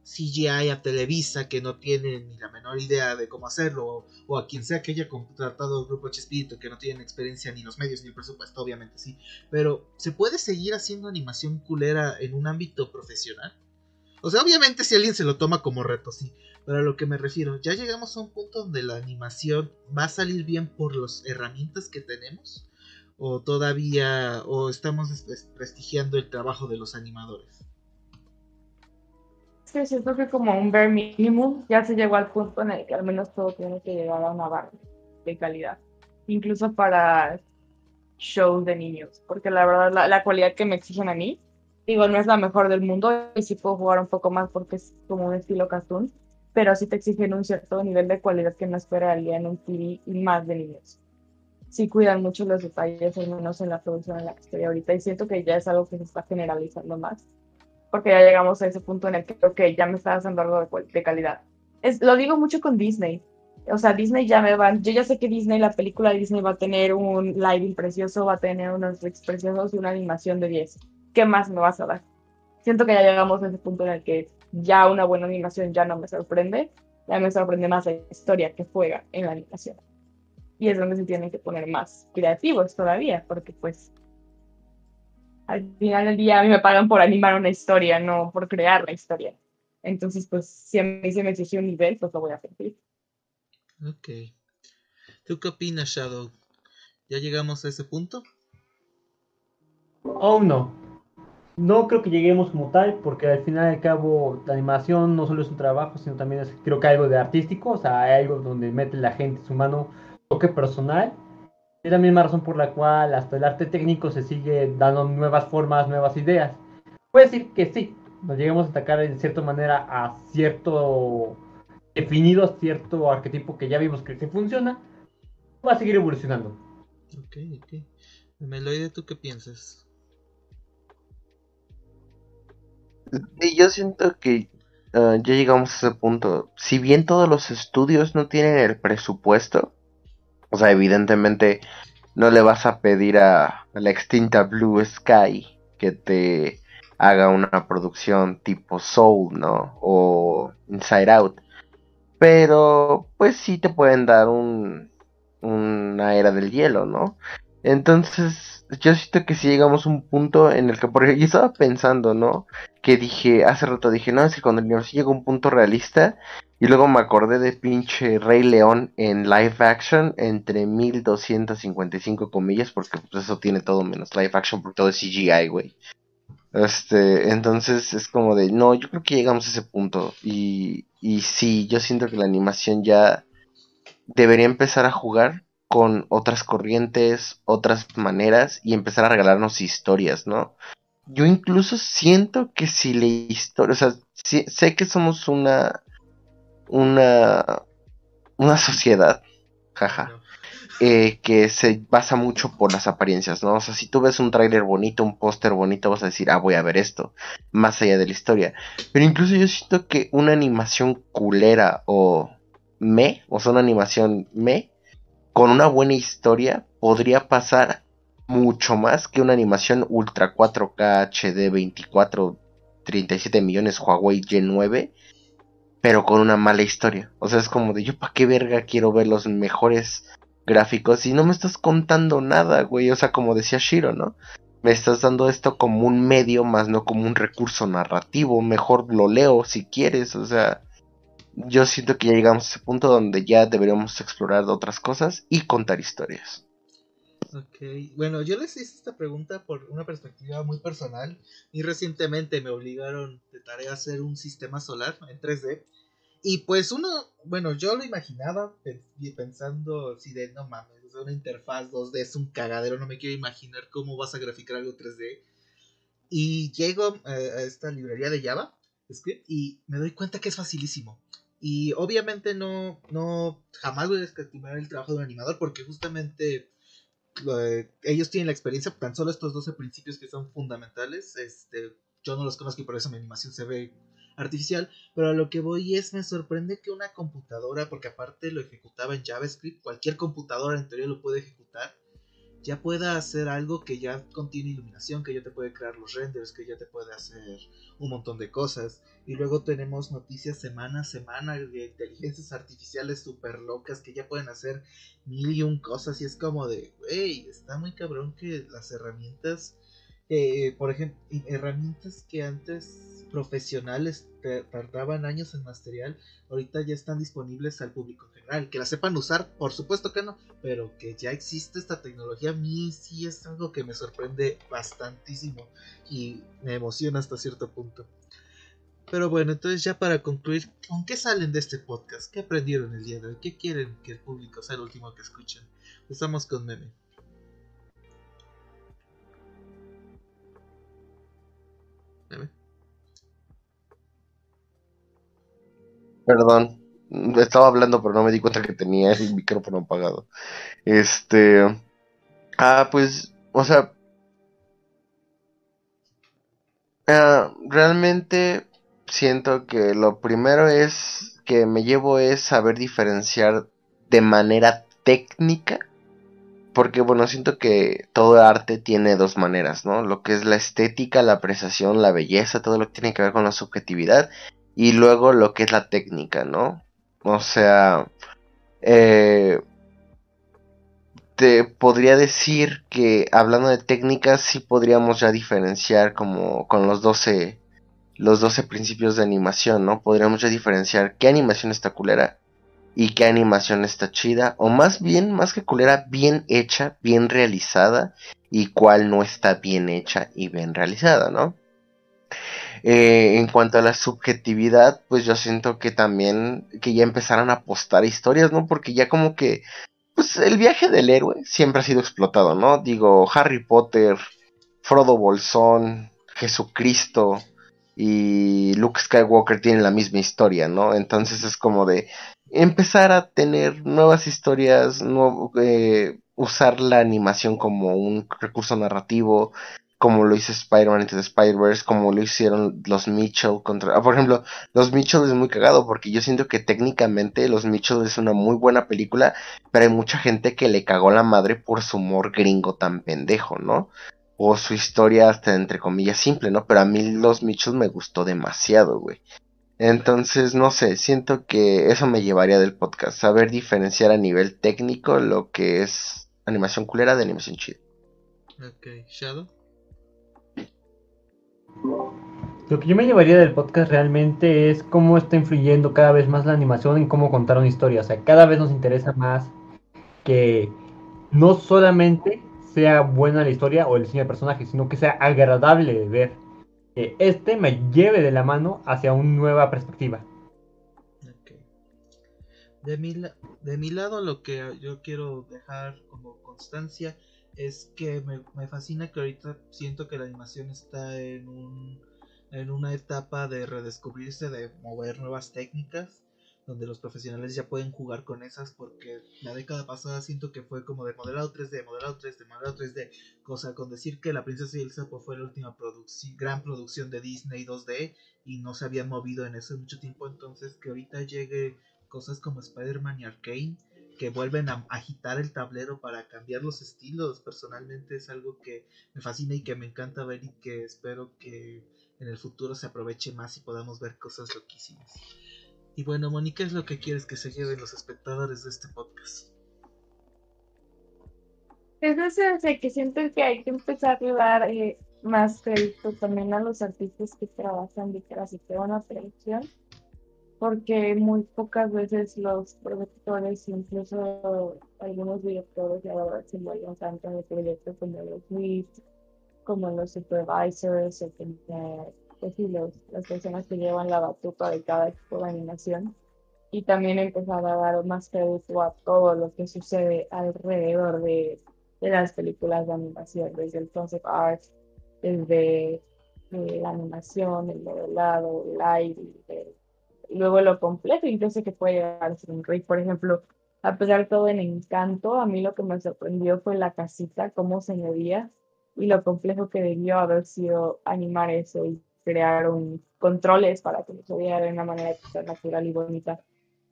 S2: CGI a Televisa que no tiene ni la menor idea de cómo hacerlo, o, a quien sea que haya contratado el grupo Chespirito que no tienen experiencia ni los medios ni el presupuesto, obviamente sí. Pero, ¿se puede seguir haciendo animación culera en un ámbito profesional? O sea, obviamente si alguien se lo toma como reto, sí. Pero a lo que me refiero, ya llegamos a un punto donde la animación va a salir bien por las herramientas que tenemos. O todavía, o estamos desprestigiando el trabajo de los animadores.
S3: Que siento que como un bare minimum ya se llegó al punto en el que al menos todo tiene que llegar a una barra de calidad. Incluso para shows de niños. Porque la verdad, la, la cualidad que me exigen a mí, digo, no es la mejor del mundo y sí puedo jugar un poco más porque es como un estilo cartoon, pero sí te exigen un cierto nivel de cualidad que no esperaría en un TV y más de niños. Sí cuidan mucho los detalles, al menos en la producción en la que estoy ahorita, y siento que ya es algo que se está generalizando más, porque ya llegamos a ese punto en el que, ok, ya me está haciendo algo de, calidad. Es, lo digo mucho con Disney. O sea, Disney ya me van, yo ya sé que Disney, la película de Disney va a tener un lighting precioso, va a tener unos tricks preciosos y una animación de 10. ¿Qué más me vas a dar? Siento que ya llegamos a ese punto en el que ya una buena animación ya no me sorprende, ya me sorprende más la historia que juega en la animación. Y es donde se tienen que poner más creativos todavía, porque pues al final del día a mí me pagan por animar una historia, no por crear la historia. Entonces, pues si a mí se me exige un nivel, pues lo voy a cumplir.
S2: Ok. ¿Tú qué opinas, Shadow? ¿Ya llegamos a ese punto?
S5: Oh, no. No creo que lleguemos como tal, porque al final y al cabo la animación no solo es un trabajo, sino también es creo que algo de artístico, o sea, hay algo donde mete la gente su mano, toque personal. Es la misma razón por la cual hasta el arte técnico se sigue dando nuevas formas, nuevas ideas. Puede decir que sí, nos lleguemos a atacar en cierta manera a cierto definido, a cierto arquetipo que ya vimos que sí funciona, va a seguir evolucionando.
S2: Ok, ok. Meloide, ¿tú qué piensas?
S4: Y yo siento que ah, ya llegamos a ese punto. Si bien todos los estudios no tienen el presupuesto, o sea, evidentemente no le vas a pedir a, la extinta Blue Sky que te haga una producción tipo Soul, ¿no? O Inside Out. Pero, pues sí te pueden dar un, una era del hielo, ¿no? Entonces, yo siento que si llegamos a un punto en el que, porque yo estaba pensando, ¿no? Que dije, hace rato dije, no, es que cuando el universo llega a un punto realista, y luego me acordé de pinche Rey León en live action entre 1255 comillas, porque pues, eso tiene todo menos live action, porque todo es CGI, güey. Este, entonces es como de, no, yo creo que llegamos a ese punto. Y, y sí, yo siento que la animación ya debería empezar a jugar con otras corrientes, otras maneras y empezar a regalarnos historias, ¿no? Yo incluso siento que si la historia, o sea, sé que somos una, una, una sociedad, jaja, eh, que se basa mucho por las apariencias, ¿no? O sea, si tú ves un tráiler bonito, un póster bonito, vas a decir, ah, voy a ver esto, más allá de la historia. Pero incluso yo siento que una animación culera o me, o sea, una animación me, con una buena historia, podría pasar mucho más que una animación Ultra 4K HD 24, 37 millones Huawei G9, pero con una mala historia. O sea, es como de yo, ¿para qué verga quiero ver los mejores gráficos y no me estás contando nada, güey? O sea, como decía Shiro, ¿no? Me estás dando esto como un medio más no como un recurso narrativo. Mejor lo leo si quieres, o sea. yo siento que ya llegamos a ese punto donde ya deberíamos explorar otras cosas y contar historias.
S2: Ok, bueno, yo les hice esta pregunta por una perspectiva muy personal y recientemente me obligaron de tarea a hacer un sistema solar en 3D y pues uno, bueno, yo lo imaginaba pensando si de no mames, es una interfaz 2D es un cagadero, no me quiero imaginar cómo vas a graficar algo 3D. Y llego eh, a esta librería de Java, Script, y me doy cuenta que es facilísimo. Y obviamente no, no, jamás voy a escatimar el trabajo de un animador porque justamente ellos tienen la experiencia, tan solo estos 12 principios que son fundamentales, este, yo no los conozco y por eso mi animación se ve artificial, pero a lo que voy es, me sorprende que una computadora, porque aparte lo ejecutaba en JavaScript, cualquier computadora en teoría lo puede ejecutar, ya pueda hacer algo que ya contiene iluminación, que ya te puede crear los renders, que ya te puede hacer un montón de cosas. Y luego tenemos noticias semana a semana de inteligencias artificiales súper locas que ya pueden hacer mil y un cosas. Y es como de, hey, está muy cabrón que las herramientas, eh, por ejemplo, herramientas que antes profesionales tardaban años en material, ahorita ya están disponibles al público en general. Que la sepan usar, por supuesto que no, pero que ya existe esta tecnología, a mí sí es algo que me sorprende bastantísimo y me emociona hasta cierto punto. Pero bueno, entonces ya para concluir, ¿con qué salen de este podcast? ¿Qué aprendieron el día de hoy? ¿Qué quieren que el público sea el último que escuchen? Estamos con. Meme.
S4: Perdón, estaba hablando, pero no me di cuenta que tenía el micrófono apagado. Este. Ah, pues, o sea. Ah, realmente siento que lo primero es que me llevo es saber diferenciar de manera técnica. Porque bueno, siento que todo arte tiene dos maneras, ¿no? Lo que es la estética, la apreciación, la belleza, todo lo que tiene que ver con la subjetividad y luego lo que es la técnica, ¿no? O sea, eh, te podría decir que hablando de técnicas sí podríamos ya diferenciar como con los 12 los 12 principios de animación, ¿no? Podríamos ya diferenciar qué animación está culera y qué animación está chida o más bien, más que culera, bien hecha, bien realizada y cuál no está bien hecha y bien realizada, ¿no? Eh, en cuanto a la subjetividad, pues yo siento que también que ya empezaron a apostar historias, ¿no? Porque ya como que, pues el viaje del héroe siempre ha sido explotado, ¿no? Digo, Harry Potter, Frodo Bolsón, Jesucristo y Luke Skywalker tienen la misma historia, ¿no? Entonces es como de empezar a tener nuevas historias, eh, usar la animación como un recurso narrativo, como lo hizo Spider-Man Into Spider-Verse, como lo hicieron los Mitchell contra... Ah, por ejemplo, los Mitchell es muy cagado porque yo siento que técnicamente los Mitchell es una muy buena película, pero hay mucha gente que le cagó la madre por su humor gringo tan pendejo, ¿no? O su historia hasta entre comillas simple, ¿no? Pero a mí los Mitchell me gustó demasiado, güey. Entonces, no sé, siento que eso me llevaría del podcast, saber diferenciar a nivel técnico lo que es animación culera de animación chida.
S2: Ok, Shadow.
S5: Lo que yo me llevaría del podcast realmente es cómo está influyendo cada vez más la animación en cómo contar una historia. O sea, cada vez nos interesa más que no solamente sea buena la historia o el diseño de personaje, sino que sea agradable de ver. Que este me lleve de la mano hacia una nueva perspectiva.
S2: De, mi, de mi lado, lo que yo quiero dejar como constancia es que me, me, fascina que ahorita siento que la animación está en, un, en una etapa de redescubrirse, de mover nuevas técnicas, donde los profesionales ya pueden jugar con esas, porque la década pasada siento que fue como de modelado 3D, modelado 3D, modelado 3D, cosa con decir que La Princesa y el Sapo fue la última gran producción de Disney 2D y no se habían movido en eso mucho tiempo, entonces que ahorita llegue cosas como Spider-Man y Arkane que vuelven a agitar el tablero para cambiar los estilos. Personalmente es algo que me fascina y que me encanta ver y que espero que en el futuro se aproveche más y podamos ver cosas loquísimas. Y bueno, Mónica, es lo que quieres que se lleven los espectadores de este podcast?
S3: Es no que siento que hay que empezar a dar eh, más crédito también a los artistas que trabajan detrás de toda una producción porque muy pocas veces los productores, incluso algunos directores, la verdad, se envuelven tanto en el proyecto como los leads, como los supervisors, o como, pues sí, los, las personas que llevan la batuta de cada equipo de animación. Y también empezar a dar más crédito a todo lo que sucede alrededor de, de las películas de animación, desde el concept art, desde eh, la animación, el modelado, el aire, luego lo complejo, incluso que puede llegar a ser un rey. Por ejemplo, a pesar de todo en encanto, a mí lo que me sorprendió fue la casita, cómo se movía y lo complejo que debió haber sido animar eso y crear un controles para que se viera de una manera natural y bonita.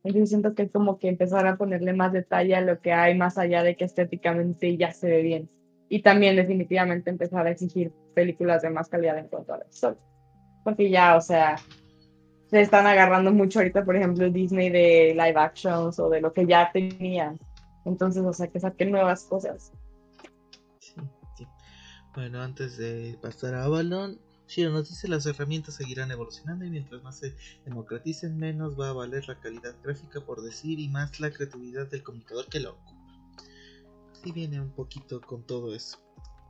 S3: Entonces siento que es como que empezar a ponerle más detalle a lo que hay más allá de que estéticamente ya se ve bien. Y también definitivamente empezar a exigir películas de más calidad en cuanto a la historia. Porque ya, o sea, se están agarrando mucho ahorita, por ejemplo, Disney de live actions o de lo que ya tenían. Entonces, o sea, que saquen nuevas cosas.
S2: Sí, sí. Bueno, antes de pasar a Avalon, Shiro nos dice las herramientas seguirán evolucionando y mientras más se democraticen, menos va a valer la calidad gráfica por decir y más la creatividad del comunicador que lo ocupa. Sí viene un poquito con todo eso.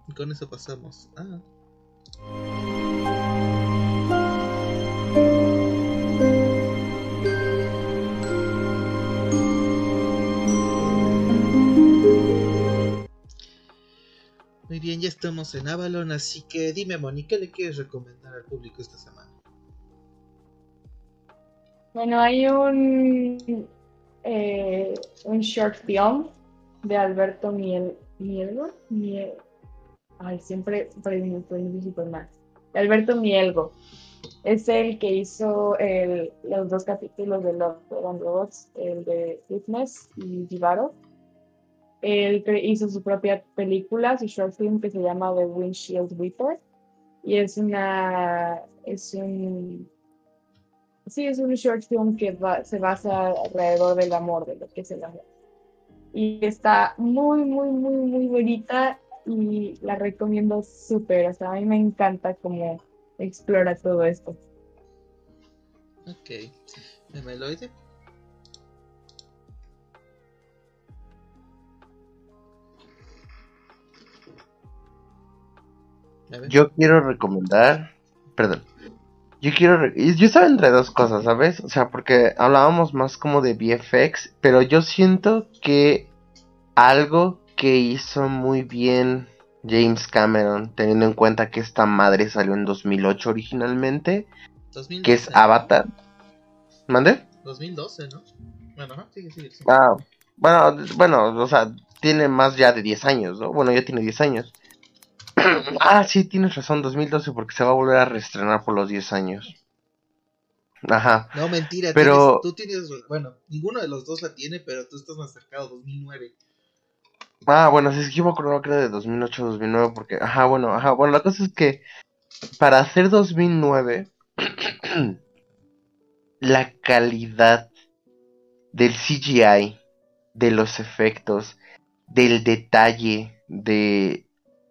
S2: Y con eso pasamos a... Muy bien, ya estamos en Avalon, así que dime, Moni, ¿qué le quieres recomendar al público esta semana?
S3: Bueno, hay un, eh, un short film de Alberto Miel, Mielgo. Miel, ay, siempre pronuncio mal. Alberto Mielgo. Es el que hizo el, los dos capítulos de Love and Robots, el de Fitness y Jibaro él hizo su propia película, su short film que se llama The Windshield Reaper. Y es una. Es un. Sí, es un short film que se basa alrededor del amor, de lo que es el amor. Y está muy, muy, muy, muy bonita y la recomiendo súper. O sea, a mí me encanta cómo explora todo esto.
S2: Ok. ¿Memeloide?
S4: Yo quiero recomendar, perdón, yo quiero, yo estaba entre dos cosas, ¿sabes? O sea, porque hablábamos más como de VFX, pero yo siento que algo que hizo muy bien James Cameron, teniendo en cuenta que esta madre salió en 2008 originalmente, que es Avatar. ¿Mande?
S2: 2012, ¿no? Bueno, sigue, sigue, sigue.
S4: Ah, bueno, bueno, o sea, tiene más ya de 10 años, ¿no? Bueno, ya tiene 10 años. ah, sí, tienes razón, 2012, porque se va a volver a reestrenar por los 10 años. Ajá.
S2: No, mentira,
S4: pero...
S2: tú tienes, bueno, ninguno de los dos la tiene, pero tú estás más cercado, 2009.
S4: Ah, bueno, si es que yo me acuerdo que era de 2008 2009, porque, ajá, bueno, ajá, bueno, la cosa es que para hacer 2009, la calidad del CGI, de los efectos, del detalle, de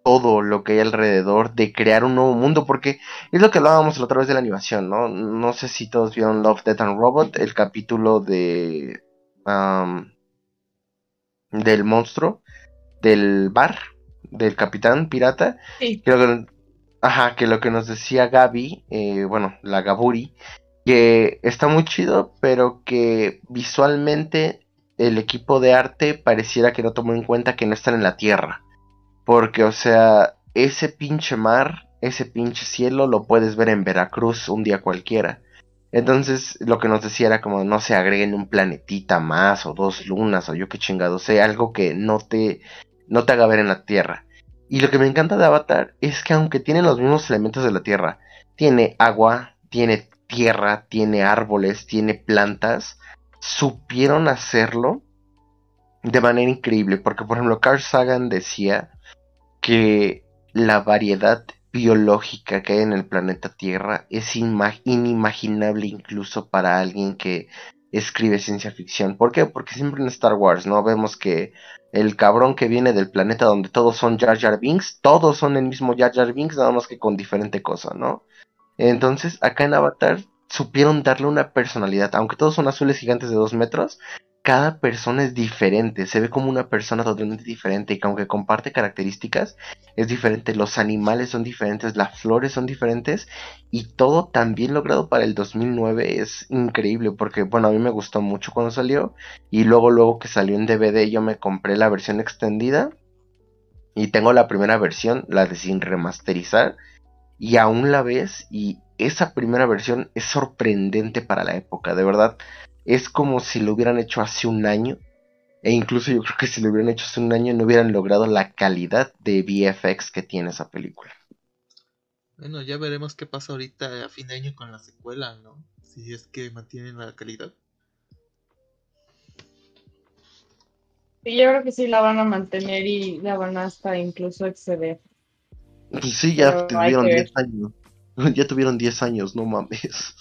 S4: todo lo que hay alrededor de crear un nuevo mundo, porque es lo que hablábamos la otra vez de la animación, ¿no? No sé si todos vieron Love, Death and Robot, el capítulo de... del monstruo, del bar, del capitán pirata.
S3: Sí.
S4: Que ajá, que lo que nos decía Gaby, eh, bueno, la Gaburi, que está muy chido, pero que visualmente el equipo de arte pareciera que no tomó en cuenta que no están en la Tierra. Porque, o sea, ese pinche mar, ese pinche cielo lo puedes ver en Veracruz un día cualquiera. Entonces, lo que nos decía era como, no se agreguen un planetita más o dos lunas o yo qué chingado sea, algo que no te, no te haga ver en la Tierra. Y lo que me encanta de Avatar es que aunque tiene los mismos elementos de la Tierra, tiene agua, tiene tierra, tiene árboles, tiene plantas, supieron hacerlo de manera increíble. Porque, por ejemplo, Carl Sagan decía que la variedad biológica que hay en el planeta Tierra es inimaginable incluso para alguien que escribe ciencia ficción. ¿Por qué? Porque siempre en Star Wars, ¿no? Vemos que el cabrón que viene del planeta donde todos son Jar Jar Binks, todos son el mismo Jar Jar Binks, nada más que con diferente cosa, ¿no? Entonces, acá en Avatar supieron darle una personalidad. Aunque todos son azules gigantes de dos metros, cada persona es diferente. Se ve como una persona totalmente diferente. Y que aunque comparte características, es diferente. Los animales son diferentes, las flores son diferentes. Y todo tan bien logrado para el 2009 es increíble. Porque, bueno, a mí me gustó mucho cuando salió. Y luego, luego que salió en DVD, yo me compré la versión extendida. Y tengo la primera versión, la de sin remasterizar. Y aún la ves y esa primera versión es sorprendente para la época, de verdad. Es como si lo hubieran hecho hace un año. E incluso yo creo que si lo hubieran hecho hace un año no hubieran logrado la calidad de VFX que tiene esa película.
S2: Bueno, ya veremos qué pasa ahorita a fin de año con la secuela, ¿no? Si es que mantienen la calidad.
S3: Sí, yo creo que sí la van a mantener y la van hasta incluso exceder.
S4: Pues sí, ya
S3: Pero
S4: tuvieron
S3: que
S4: 10 años. Ya tuvieron 10 años, no mames.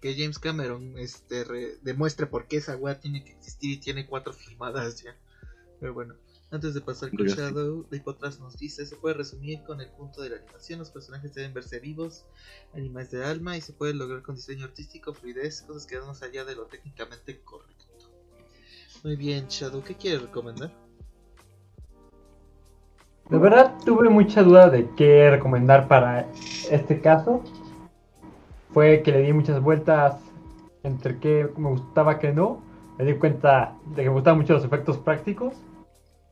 S2: Que James Cameron este, re- demuestre por qué esa weá tiene que existir y tiene cuatro filmadas ya. Pero bueno, antes de pasar con. Shadow, Hipotras nos dice: se puede resumir con el punto de la animación. Los personajes deben verse vivos, animales de alma y se puede lograr con diseño artístico, fluidez, cosas que van más allá de lo técnicamente correcto. Muy bien, Shadow, ¿qué quieres recomendar?
S5: De verdad tuve mucha duda de qué recomendar para este caso. Fue que le di muchas vueltas entre qué me gustaba, qué no. Me di cuenta de que me gustaban mucho los efectos prácticos.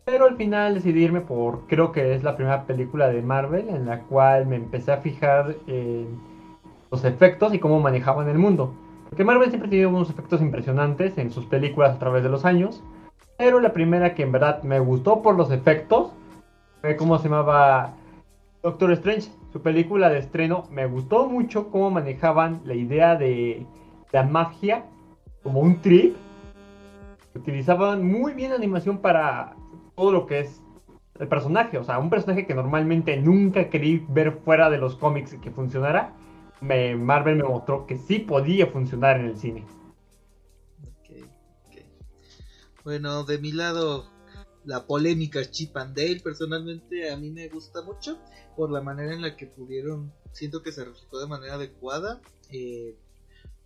S5: Pero al final decidí irme por, creo que es la primera película de Marvel en la cual me empecé a fijar en los efectos y cómo manejaban el mundo. Porque Marvel siempre tenido unos efectos impresionantes en sus películas a través de los años. Pero la primera que en verdad me gustó por los efectos fue cómo se llamaba Doctor Strange. Su película de estreno me gustó mucho cómo manejaban la idea de la magia como un trip. Utilizaban muy bien animación para todo lo que es el personaje. O sea, un personaje que normalmente nunca quería ver fuera de los cómics que funcionara. Me, Marvel me mostró que sí podía funcionar en el cine.
S2: Bueno, de mi lado, la polémica Chip and Dale, personalmente a mí me gusta mucho por la manera en la que pudieron, siento que se reflejó de manera adecuada eh,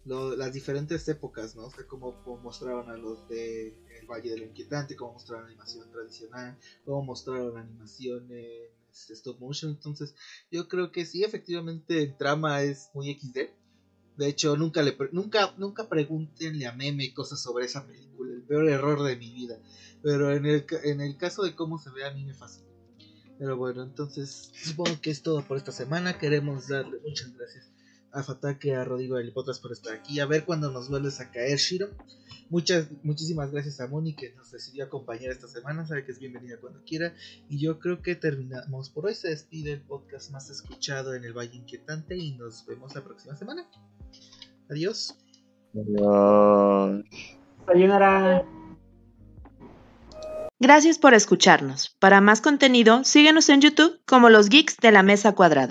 S2: las diferentes épocas, ¿no? O sea, cómo, mostraron a los de El Valle del Inquietante, cómo mostraron animación tradicional, cómo mostraron animación en stop motion. Entonces, yo creo que sí, efectivamente, el trama es muy XD. De hecho, nunca le pre- nunca nunca pregúntenle a Meme cosas sobre esa película, el peor error de mi vida. Pero en el, en el caso de cómo se ve a mí me fascina. Pero bueno, entonces supongo que es todo por esta semana. Queremos darle muchas gracias a Fatake, a Rodrigo y a Lipotras por estar aquí. A ver cuándo nos vuelves a caer, Shiro. Muchas, muchísimas gracias a Moni que nos decidió acompañar esta semana. Sabe que es bienvenida cuando quiera. Y yo creo que terminamos por hoy. Se despide el podcast más escuchado en el Valle Inquietante. Y nos vemos la próxima semana. Adiós.
S4: Adiós.
S5: Sayonara.
S1: Gracias por escucharnos. Para más contenido, síguenos en YouTube como los Geeks de la Mesa Cuadrada.